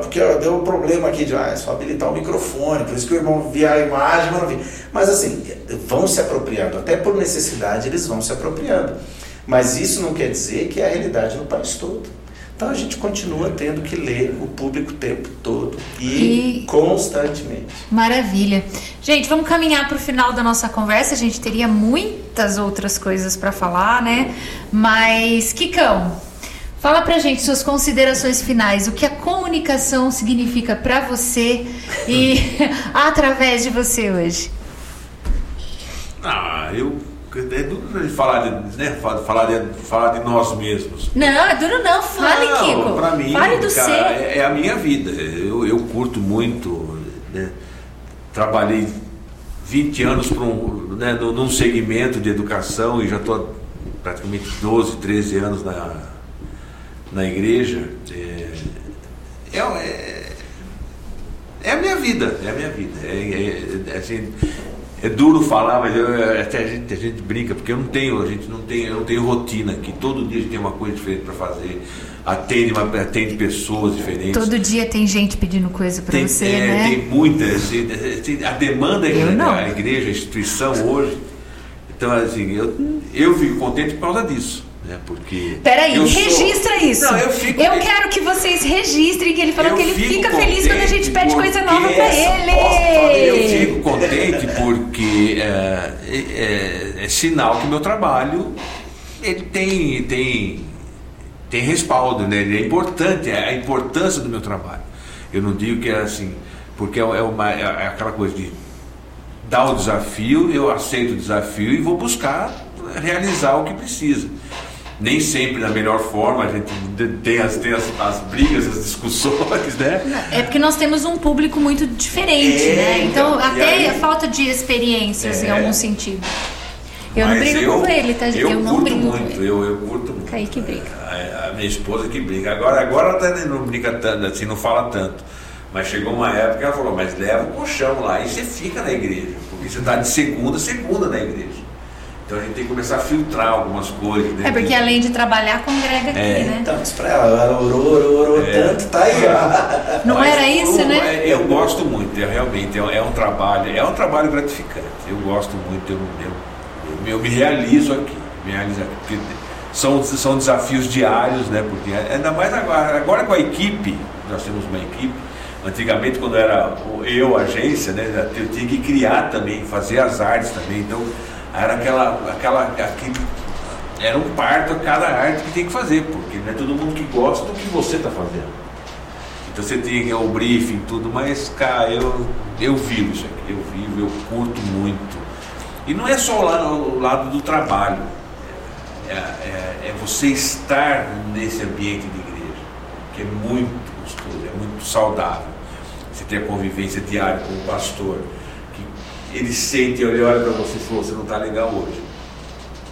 S2: porque ó, deu um problema aqui de ah, é só habilitar o microfone, por isso que o irmão via a imagem, mas não via. Mas assim, vão se apropriando, até por necessidade eles vão se apropriando. Mas isso não quer dizer que é a realidade no país todo. Então a gente continua tendo que ler o público o tempo todo e,
S1: E-
S2: constantemente.
S1: Maravilha. Gente, vamos caminhar para o final da nossa conversa. A gente teria muitas outras coisas para falar, né? Mas, Kikão, fala pra gente suas considerações finais. O que a comunicação significa para você e através de você hoje?
S3: Ah, eu. É duro a gente falar de, né, fa- falar de, falar de nós mesmos.
S1: Não, é duro não. Fale,
S3: Não,
S1: Kiko.
S3: Pra mim,
S1: Fale do
S3: cara,
S1: ser.
S3: é, é a minha vida. Eu, eu curto muito. né, Trabalhei 20 anos pra um, né, num segmento de educação e já estou praticamente 12, 13 anos na, na igreja. É, é, é, é a minha vida, é a minha vida. É, é- é assim, é duro falar, mas eu- até a gente, a gente brinca, porque eu não tenho, a gente não tem, eu não tenho rotina aqui. Todo dia a gente tem uma coisa diferente para fazer. Atende, uma- atende pessoas diferentes.
S1: Todo dia tem gente pedindo coisa para você,
S3: é,
S1: né?
S3: tem muita, a demanda é
S1: Eu
S3: a igreja, a instituição hoje. Então, assim, eu, eu fico contente por causa disso. Né? Porque.
S1: Peraí,
S3: eu sou-
S1: registra isso.
S3: Não, eu fico.
S1: Eu quero que vocês registrem que ele falou
S3: Eu
S1: que ele fica feliz quando a gente pede coisa nova pra
S2: essa
S1: ele.
S3: Eu fico contente porque é, é- é sinal que o meu trabalho ele tem, tem, tem respaldo, né? Ele é importante, é a importância do meu trabalho. Eu não digo que é assim, porque é, é uma, é aquela coisa de dar o desafio, eu aceito o desafio e vou buscar realizar o que precisa. Nem sempre da melhor forma, a gente tem as, tem as, as brigas, as discussões, né?
S1: É porque nós temos um público muito diferente,
S2: É,
S1: né? Então,
S2: então,
S1: até
S2: aí-
S1: falta de experiências em
S2: É.
S1: algum sentido. Eu não brigo com ele, tá, gente?
S3: Eu,
S1: Eu não
S3: curto
S1: brigo com
S3: muito,
S1: ele.
S3: eu, eu curto muito.
S1: Kaique briga.
S3: A, a minha esposa que briga. Agora, agora ela tá- não briga tanto, assim, não fala tanto. Mas chegou uma época que ela falou, mas leva o colchão lá e você fica na igreja. Porque você está de segunda a segunda na igreja. Então a gente tem que começar a filtrar algumas coisas. né?
S1: É porque além de trabalhar, congrega aqui,
S3: É,
S1: né?
S2: Então, isso pra ela, ela orou, orou, orou
S3: É.
S2: tanto, tá aí, ó.
S1: Não
S3: Mas
S1: era isso,
S3: eu,
S1: né?
S3: é, Eu gosto muito, é, realmente, é, um- é um trabalho, é um trabalho gratificante. Eu gosto muito, eu, eu, eu, eu me realizo aqui, me realizo aqui, porque são, são desafios diários, né? Porque ainda mais agora, agora com a equipe, nós temos uma equipe. Antigamente, quando era eu, a agência, né, eu tinha que criar também, fazer as artes também. Então, era aquela, aquela, aquele, era um parto a cada arte que tem que fazer, porque não é todo mundo que gosta do que você está fazendo. Então você tem o briefing, tudo, mas, cara, eu, eu vivo isso aqui, eu vivo, eu curto muito. E não é só o lado, o lado do trabalho, é, é- é você estar nesse ambiente de igreja, que é muito gostoso, é muito saudável. Você ter a convivência diária com o pastor, ele sente, ele olha para você e fala, você não está legal hoje.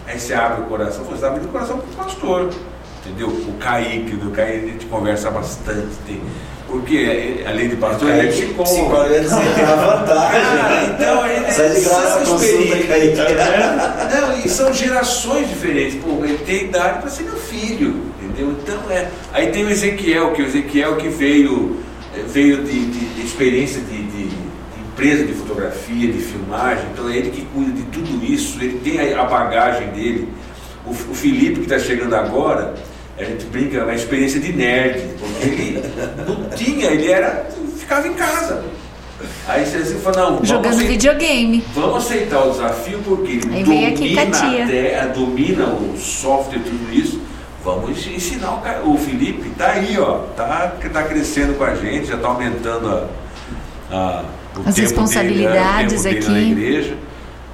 S3: Aí você abre o coração, você abre o coração para o pastor, entendeu? O Kaique, do Kaique a gente conversa bastante, tem, porque eh, além de pastor, ele é psicólogo.
S2: Psicólogo, tem uma
S3: Ah,
S2: vantagem.
S3: então ele
S2: Sai de graça
S3: são experiências, né? Não, e são gerações diferentes. Pô, ele tem idade para ser meu filho, entendeu? Então é. Aí tem o Ezequiel, que o Ezequiel que veio, eh, veio de, de- de experiência de empresa de fotografia, de filmagem, então é ele que cuida de tudo isso, ele tem a bagagem dele. O, o Felipe que está chegando agora, a gente brinca, é uma experiência de nerd, porque ele não tinha, ele era. ficava em casa. Aí você você falou, não,
S1: Jogando
S3: aceitar-
S1: videogame.
S3: Vamos aceitar o desafio porque ele
S1: Aí aqui
S3: domina,
S1: com a
S3: terra, domina o software e tudo isso. Vamos ens- ensinar o, cara. o Felipe, tá aí, ó, tá, tá crescendo com a gente, já tá aumentando a, a-
S1: As
S3: tempo
S1: responsabilidades
S3: dele,
S1: aqui.
S3: na igreja.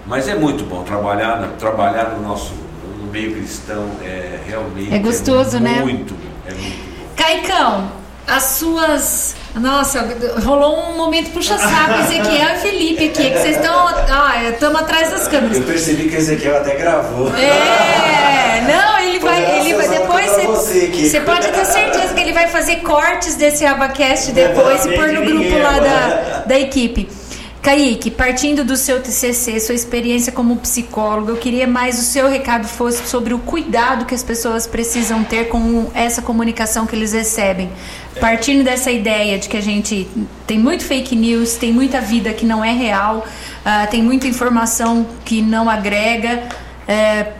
S3: Mas é muito bom trabalhar, trabalhar no nosso no meio cristão é realmente
S1: É gostoso, né?
S3: Muito, é muito bom.
S1: Caicão, as suas. Nossa, rolou um momento puxa-saco, Ezequiel e Felipe aqui, que vocês estão. Ah, estamos atrás das câmeras.
S2: Eu percebi que o Ezequiel até gravou.
S1: É, não, ele vai,
S2: Poderá
S1: ele vai depois você,
S2: você,
S1: você pode ter certeza que ele vai fazer cortes desse Abacast depois e pôr no grupo lá da, da equipe. Kaique, partindo do seu TCC, sua experiência como psicólogo, eu queria mais o seu recado fosse sobre o cuidado que as pessoas precisam ter com essa comunicação que eles recebem. Partindo dessa ideia de que a gente tem muito fake news, tem muita vida que não é real, ah, tem muita informação que não agrega. é,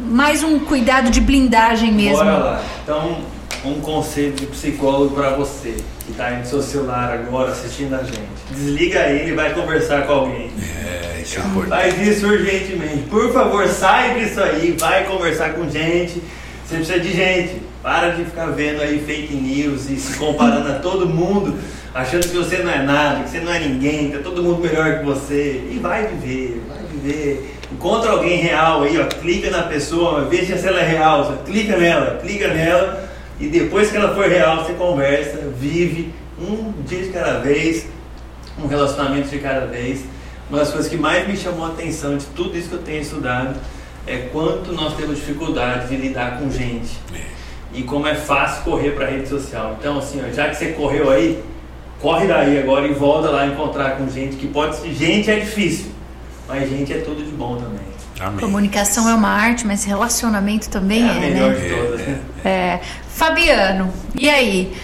S1: mais um cuidado de blindagem mesmo.
S4: Bora lá. Então, um conselho de psicólogo para você que está aí no seu celular agora assistindo a gente. Desliga ele e vai conversar com alguém.
S3: É, isso é importante.
S4: Faz isso urgentemente. Por favor, sai disso aí, vai conversar com gente. Você precisa de gente. Para de ficar vendo aí fake news e se comparando a todo mundo, achando que você não é nada, que você não é ninguém, que é todo mundo melhor que você. E vai viver, vai viver. Encontra alguém real aí, ó, clica na pessoa, veja se ela é real, clica nela, clica nela, e depois que ela for real, você conversa, vive um dia de cada vez, um relacionamento de cada vez. Uma das coisas que mais me chamou a atenção de tudo isso que eu tenho estudado é quanto nós temos dificuldade de lidar com gente e como é fácil correr para a rede social. Então, assim, ó, já que você correu aí, corre daí agora e volta lá encontrar com gente que pode ser. Gente é difícil, mas gente é tudo de bom também.
S3: Amém.
S1: Comunicação é uma arte, mas relacionamento também
S4: É
S1: é,
S4: a melhor
S1: né?
S4: de todas, né?
S1: É. Fabiano, e aí?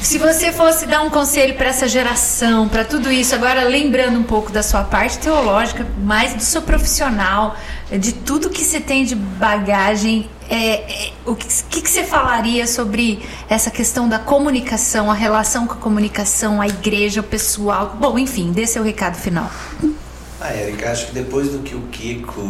S1: Se você fosse dar um conselho para essa geração, para tudo isso, agora lembrando um pouco da sua parte teológica, mais do seu profissional, de tudo que você tem de bagagem, é, é, o que, que, que você falaria sobre essa questão da comunicação, a relação com a comunicação, a igreja, o pessoal? Bom, enfim, dê seu recado final.
S2: Ah, Erika, acho que depois do que o Kiko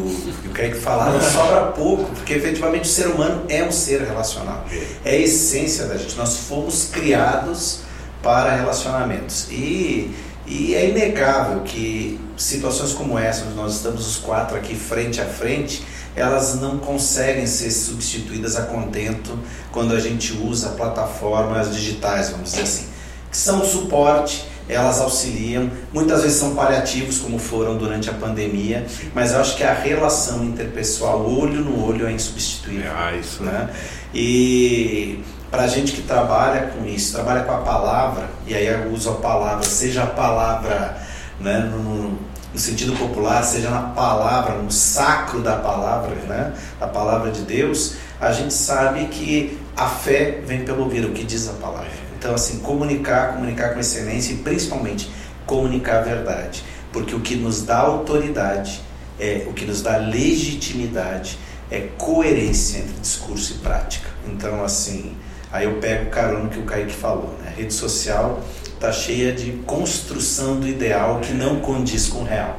S2: e o Kaique falaram, sobra pouco, porque efetivamente o ser humano é um ser relacional. É a essência da gente. Nós fomos criados para relacionamentos. E, e é inegável que situações como essa, onde nós estamos os quatro aqui frente a frente, elas não conseguem ser substituídas a contento quando a gente usa plataformas digitais, vamos dizer assim, que são suporte elas auxiliam, muitas vezes são paliativos, como foram durante a pandemia, mas eu acho que a relação interpessoal, olho no olho, é insubstituível.
S3: Ah, isso.
S2: Né? E para a gente que trabalha com isso, trabalha com a palavra, e aí eu uso a palavra, seja a palavra né, no, no sentido popular, seja na palavra, no sacro da palavra, né, a palavra de Deus, a gente sabe que a fé vem pelo ouvir o que diz a palavra. Então, assim, comunicar, comunicar com excelência e principalmente comunicar a verdade. Porque o que nos dá autoridade, é, o que nos dá legitimidade, é coerência entre discurso e prática. Então, assim, aí eu pego o carona que o Kaique falou, né? A rede social está cheia de construção do ideal que não condiz com o real.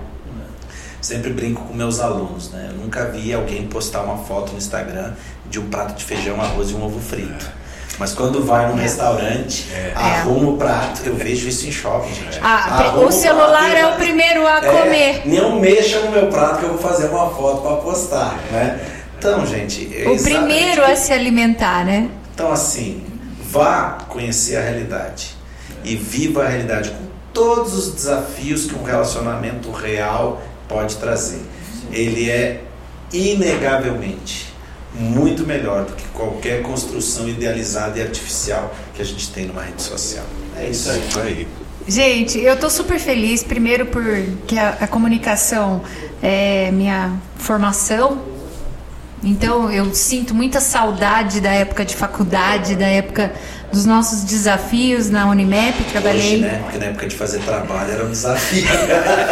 S2: Sempre brinco com meus alunos, né? Eu nunca vi alguém postar uma foto no Instagram de um prato de feijão, arroz e um ovo frito. Mas quando vai num restaurante,
S3: É.
S2: arruma o prato. Eu vejo isso em shopping, gente.
S1: Ah, o celular
S2: prato
S1: é o primeiro a
S2: É,
S1: comer.
S2: Não mexa no meu prato que eu vou fazer uma foto para postar, né? Então, gente, é
S1: O
S2: exatamente
S1: primeiro a se alimentar, né?
S2: então, assim, vá conhecer a realidade e viva a realidade com todos os desafios que um relacionamento real pode trazer. Ele é inegavelmente muito melhor do que qualquer construção idealizada e artificial que a gente tem numa rede social. É isso aí.
S3: Isso aí.
S1: Gente, eu tô super feliz, primeiro porque a, a comunicação é minha formação. Então eu sinto muita saudade da época de faculdade, da época dos nossos desafios na Unimep, trabalhei.
S2: Hoje, né? Porque na época de fazer trabalho era um desafio.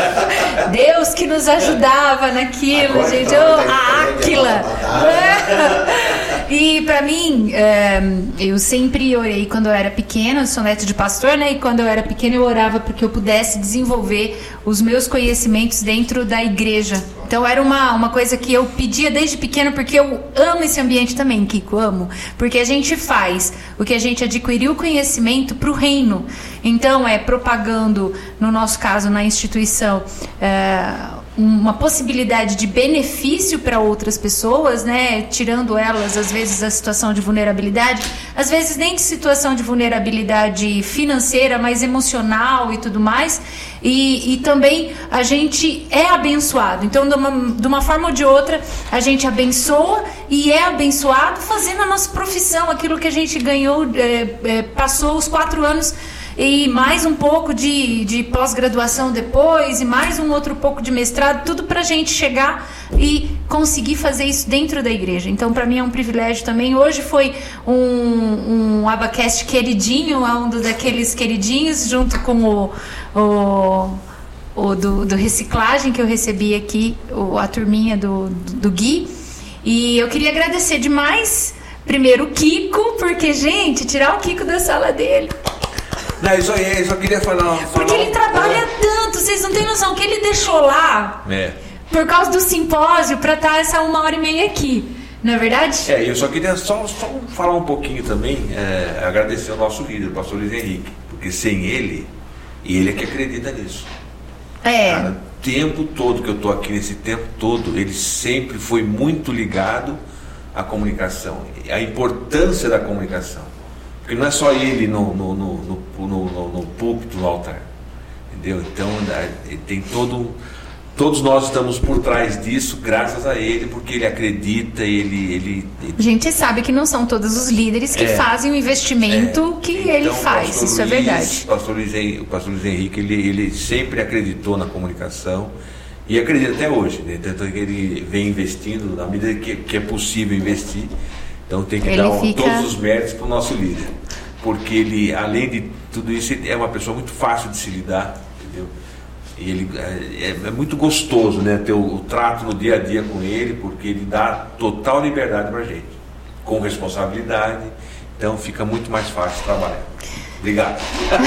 S1: Deus que nos ajudava naquilo,
S2: Agora
S1: gente.
S2: então,
S1: Oh, a Áquila. E pra mim, é, eu sempre orei quando eu era pequena, eu sou neto de pastor, né? E quando eu era pequena eu orava porque eu pudesse desenvolver os meus conhecimentos dentro da igreja. Então era uma, uma coisa que eu pedia desde pequena porque eu amo esse ambiente também, Kiko, amo. Porque a gente faz o que a gente adquiriu conhecimento pro reino. Então é propagando, no nosso caso, na instituição, é, uma possibilidade de benefício para outras pessoas, né? Tirando elas, às vezes, da situação de vulnerabilidade, às vezes nem de situação de vulnerabilidade financeira, mas emocional e tudo mais. E, e também a gente é abençoado. Então, de uma, de uma forma ou de outra, a gente abençoa e é abençoado fazendo a nossa profissão, aquilo que a gente ganhou, é, é, passou os quatro anos e mais um pouco de, de pós-graduação depois, e mais um outro pouco de mestrado, tudo para a gente chegar e conseguir fazer isso dentro da igreja. Então, para mim é um privilégio também. Hoje foi um, um Abacast queridinho, um daqueles queridinhos, junto com o, o, o do, do reciclagem que eu recebi aqui, o, a turminha do, do Gui. E eu queria agradecer demais. Primeiro o Kiko, porque, gente, tirar o Kiko da sala dele.
S3: Não, isso aí, eu só queria falar.
S1: Porque
S3: falar
S1: ele trabalha tanto, vocês não têm noção que ele deixou lá
S3: É.
S1: por causa do simpósio pra estar essa uma hora e meia aqui. Não é verdade?
S3: É, eu só queria só, só falar um pouquinho também, é, agradecer ao nosso líder, o pastor Luiz Henrique, porque sem ele, e ele é que acredita nisso.
S1: É.
S3: Cara, o tempo todo que eu estou aqui, nesse tempo todo, ele sempre foi muito ligado à comunicação, à importância da comunicação. Porque não é só ele no, no, no, no, no, púlpito, no altar. Entendeu? Então, tem todo. Todos nós estamos por trás disso, graças a ele, porque ele acredita, ele. ele, ele
S1: A gente sabe que não são todos os líderes que
S3: É.
S1: fazem o investimento que
S3: então,
S1: ele faz, isso é verdade.
S3: O pastor Luiz, o pastor Luiz Henrique, ele, ele sempre acreditou na comunicação e acredita até hoje. Né? Tanto que ele vem investindo na medida que, que é possível investir. Então tem que
S1: Ele
S3: dar um-
S1: fica-
S3: todos os méritos para o nosso líder. Porque ele, além de tudo isso, é uma pessoa muito fácil de se lidar. Entendeu? E ele é, é- é muito gostoso né, ter o, o trato no dia a dia com ele, porque ele dá total liberdade para gente, com responsabilidade. Então fica muito mais fácil trabalhar. Obrigado.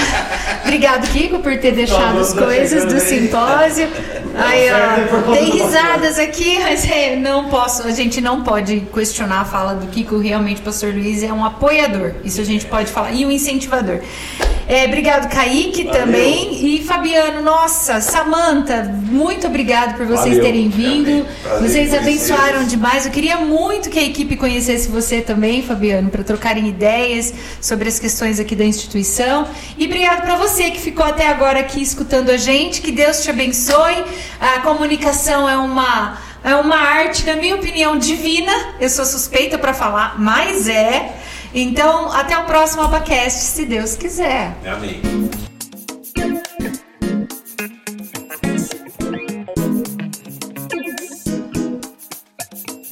S1: Obrigado, Kiko, por ter deixado
S4: Tá
S1: as
S4: tá
S1: coisas do
S4: aí.
S1: simpósio. Aí,
S4: certo, por
S1: ó,
S4: conta
S1: tem risadas aqui, mas é, não posso, a gente não pode questionar a fala do Kiko. Realmente, o pastor Luiz é um apoiador, isso a gente pode falar, e um incentivador. É, obrigado, Kaique,
S2: Valeu.
S1: também. E Fabiano, nossa, Samanta, muito obrigado por vocês
S2: Valeu,
S1: terem vindo.
S2: Prazer
S1: Vocês abençoaram demais. Eu queria muito que a equipe conhecesse você também, Fabiano, para trocarem ideias sobre as questões aqui da instituição instituição. E obrigado para você que ficou até agora aqui escutando a gente. Que Deus te abençoe. A comunicação é uma é uma arte, na minha opinião, divina. Eu sou suspeita para falar, mas é. Então, até o próximo Abacast, se Deus quiser.
S3: Amém.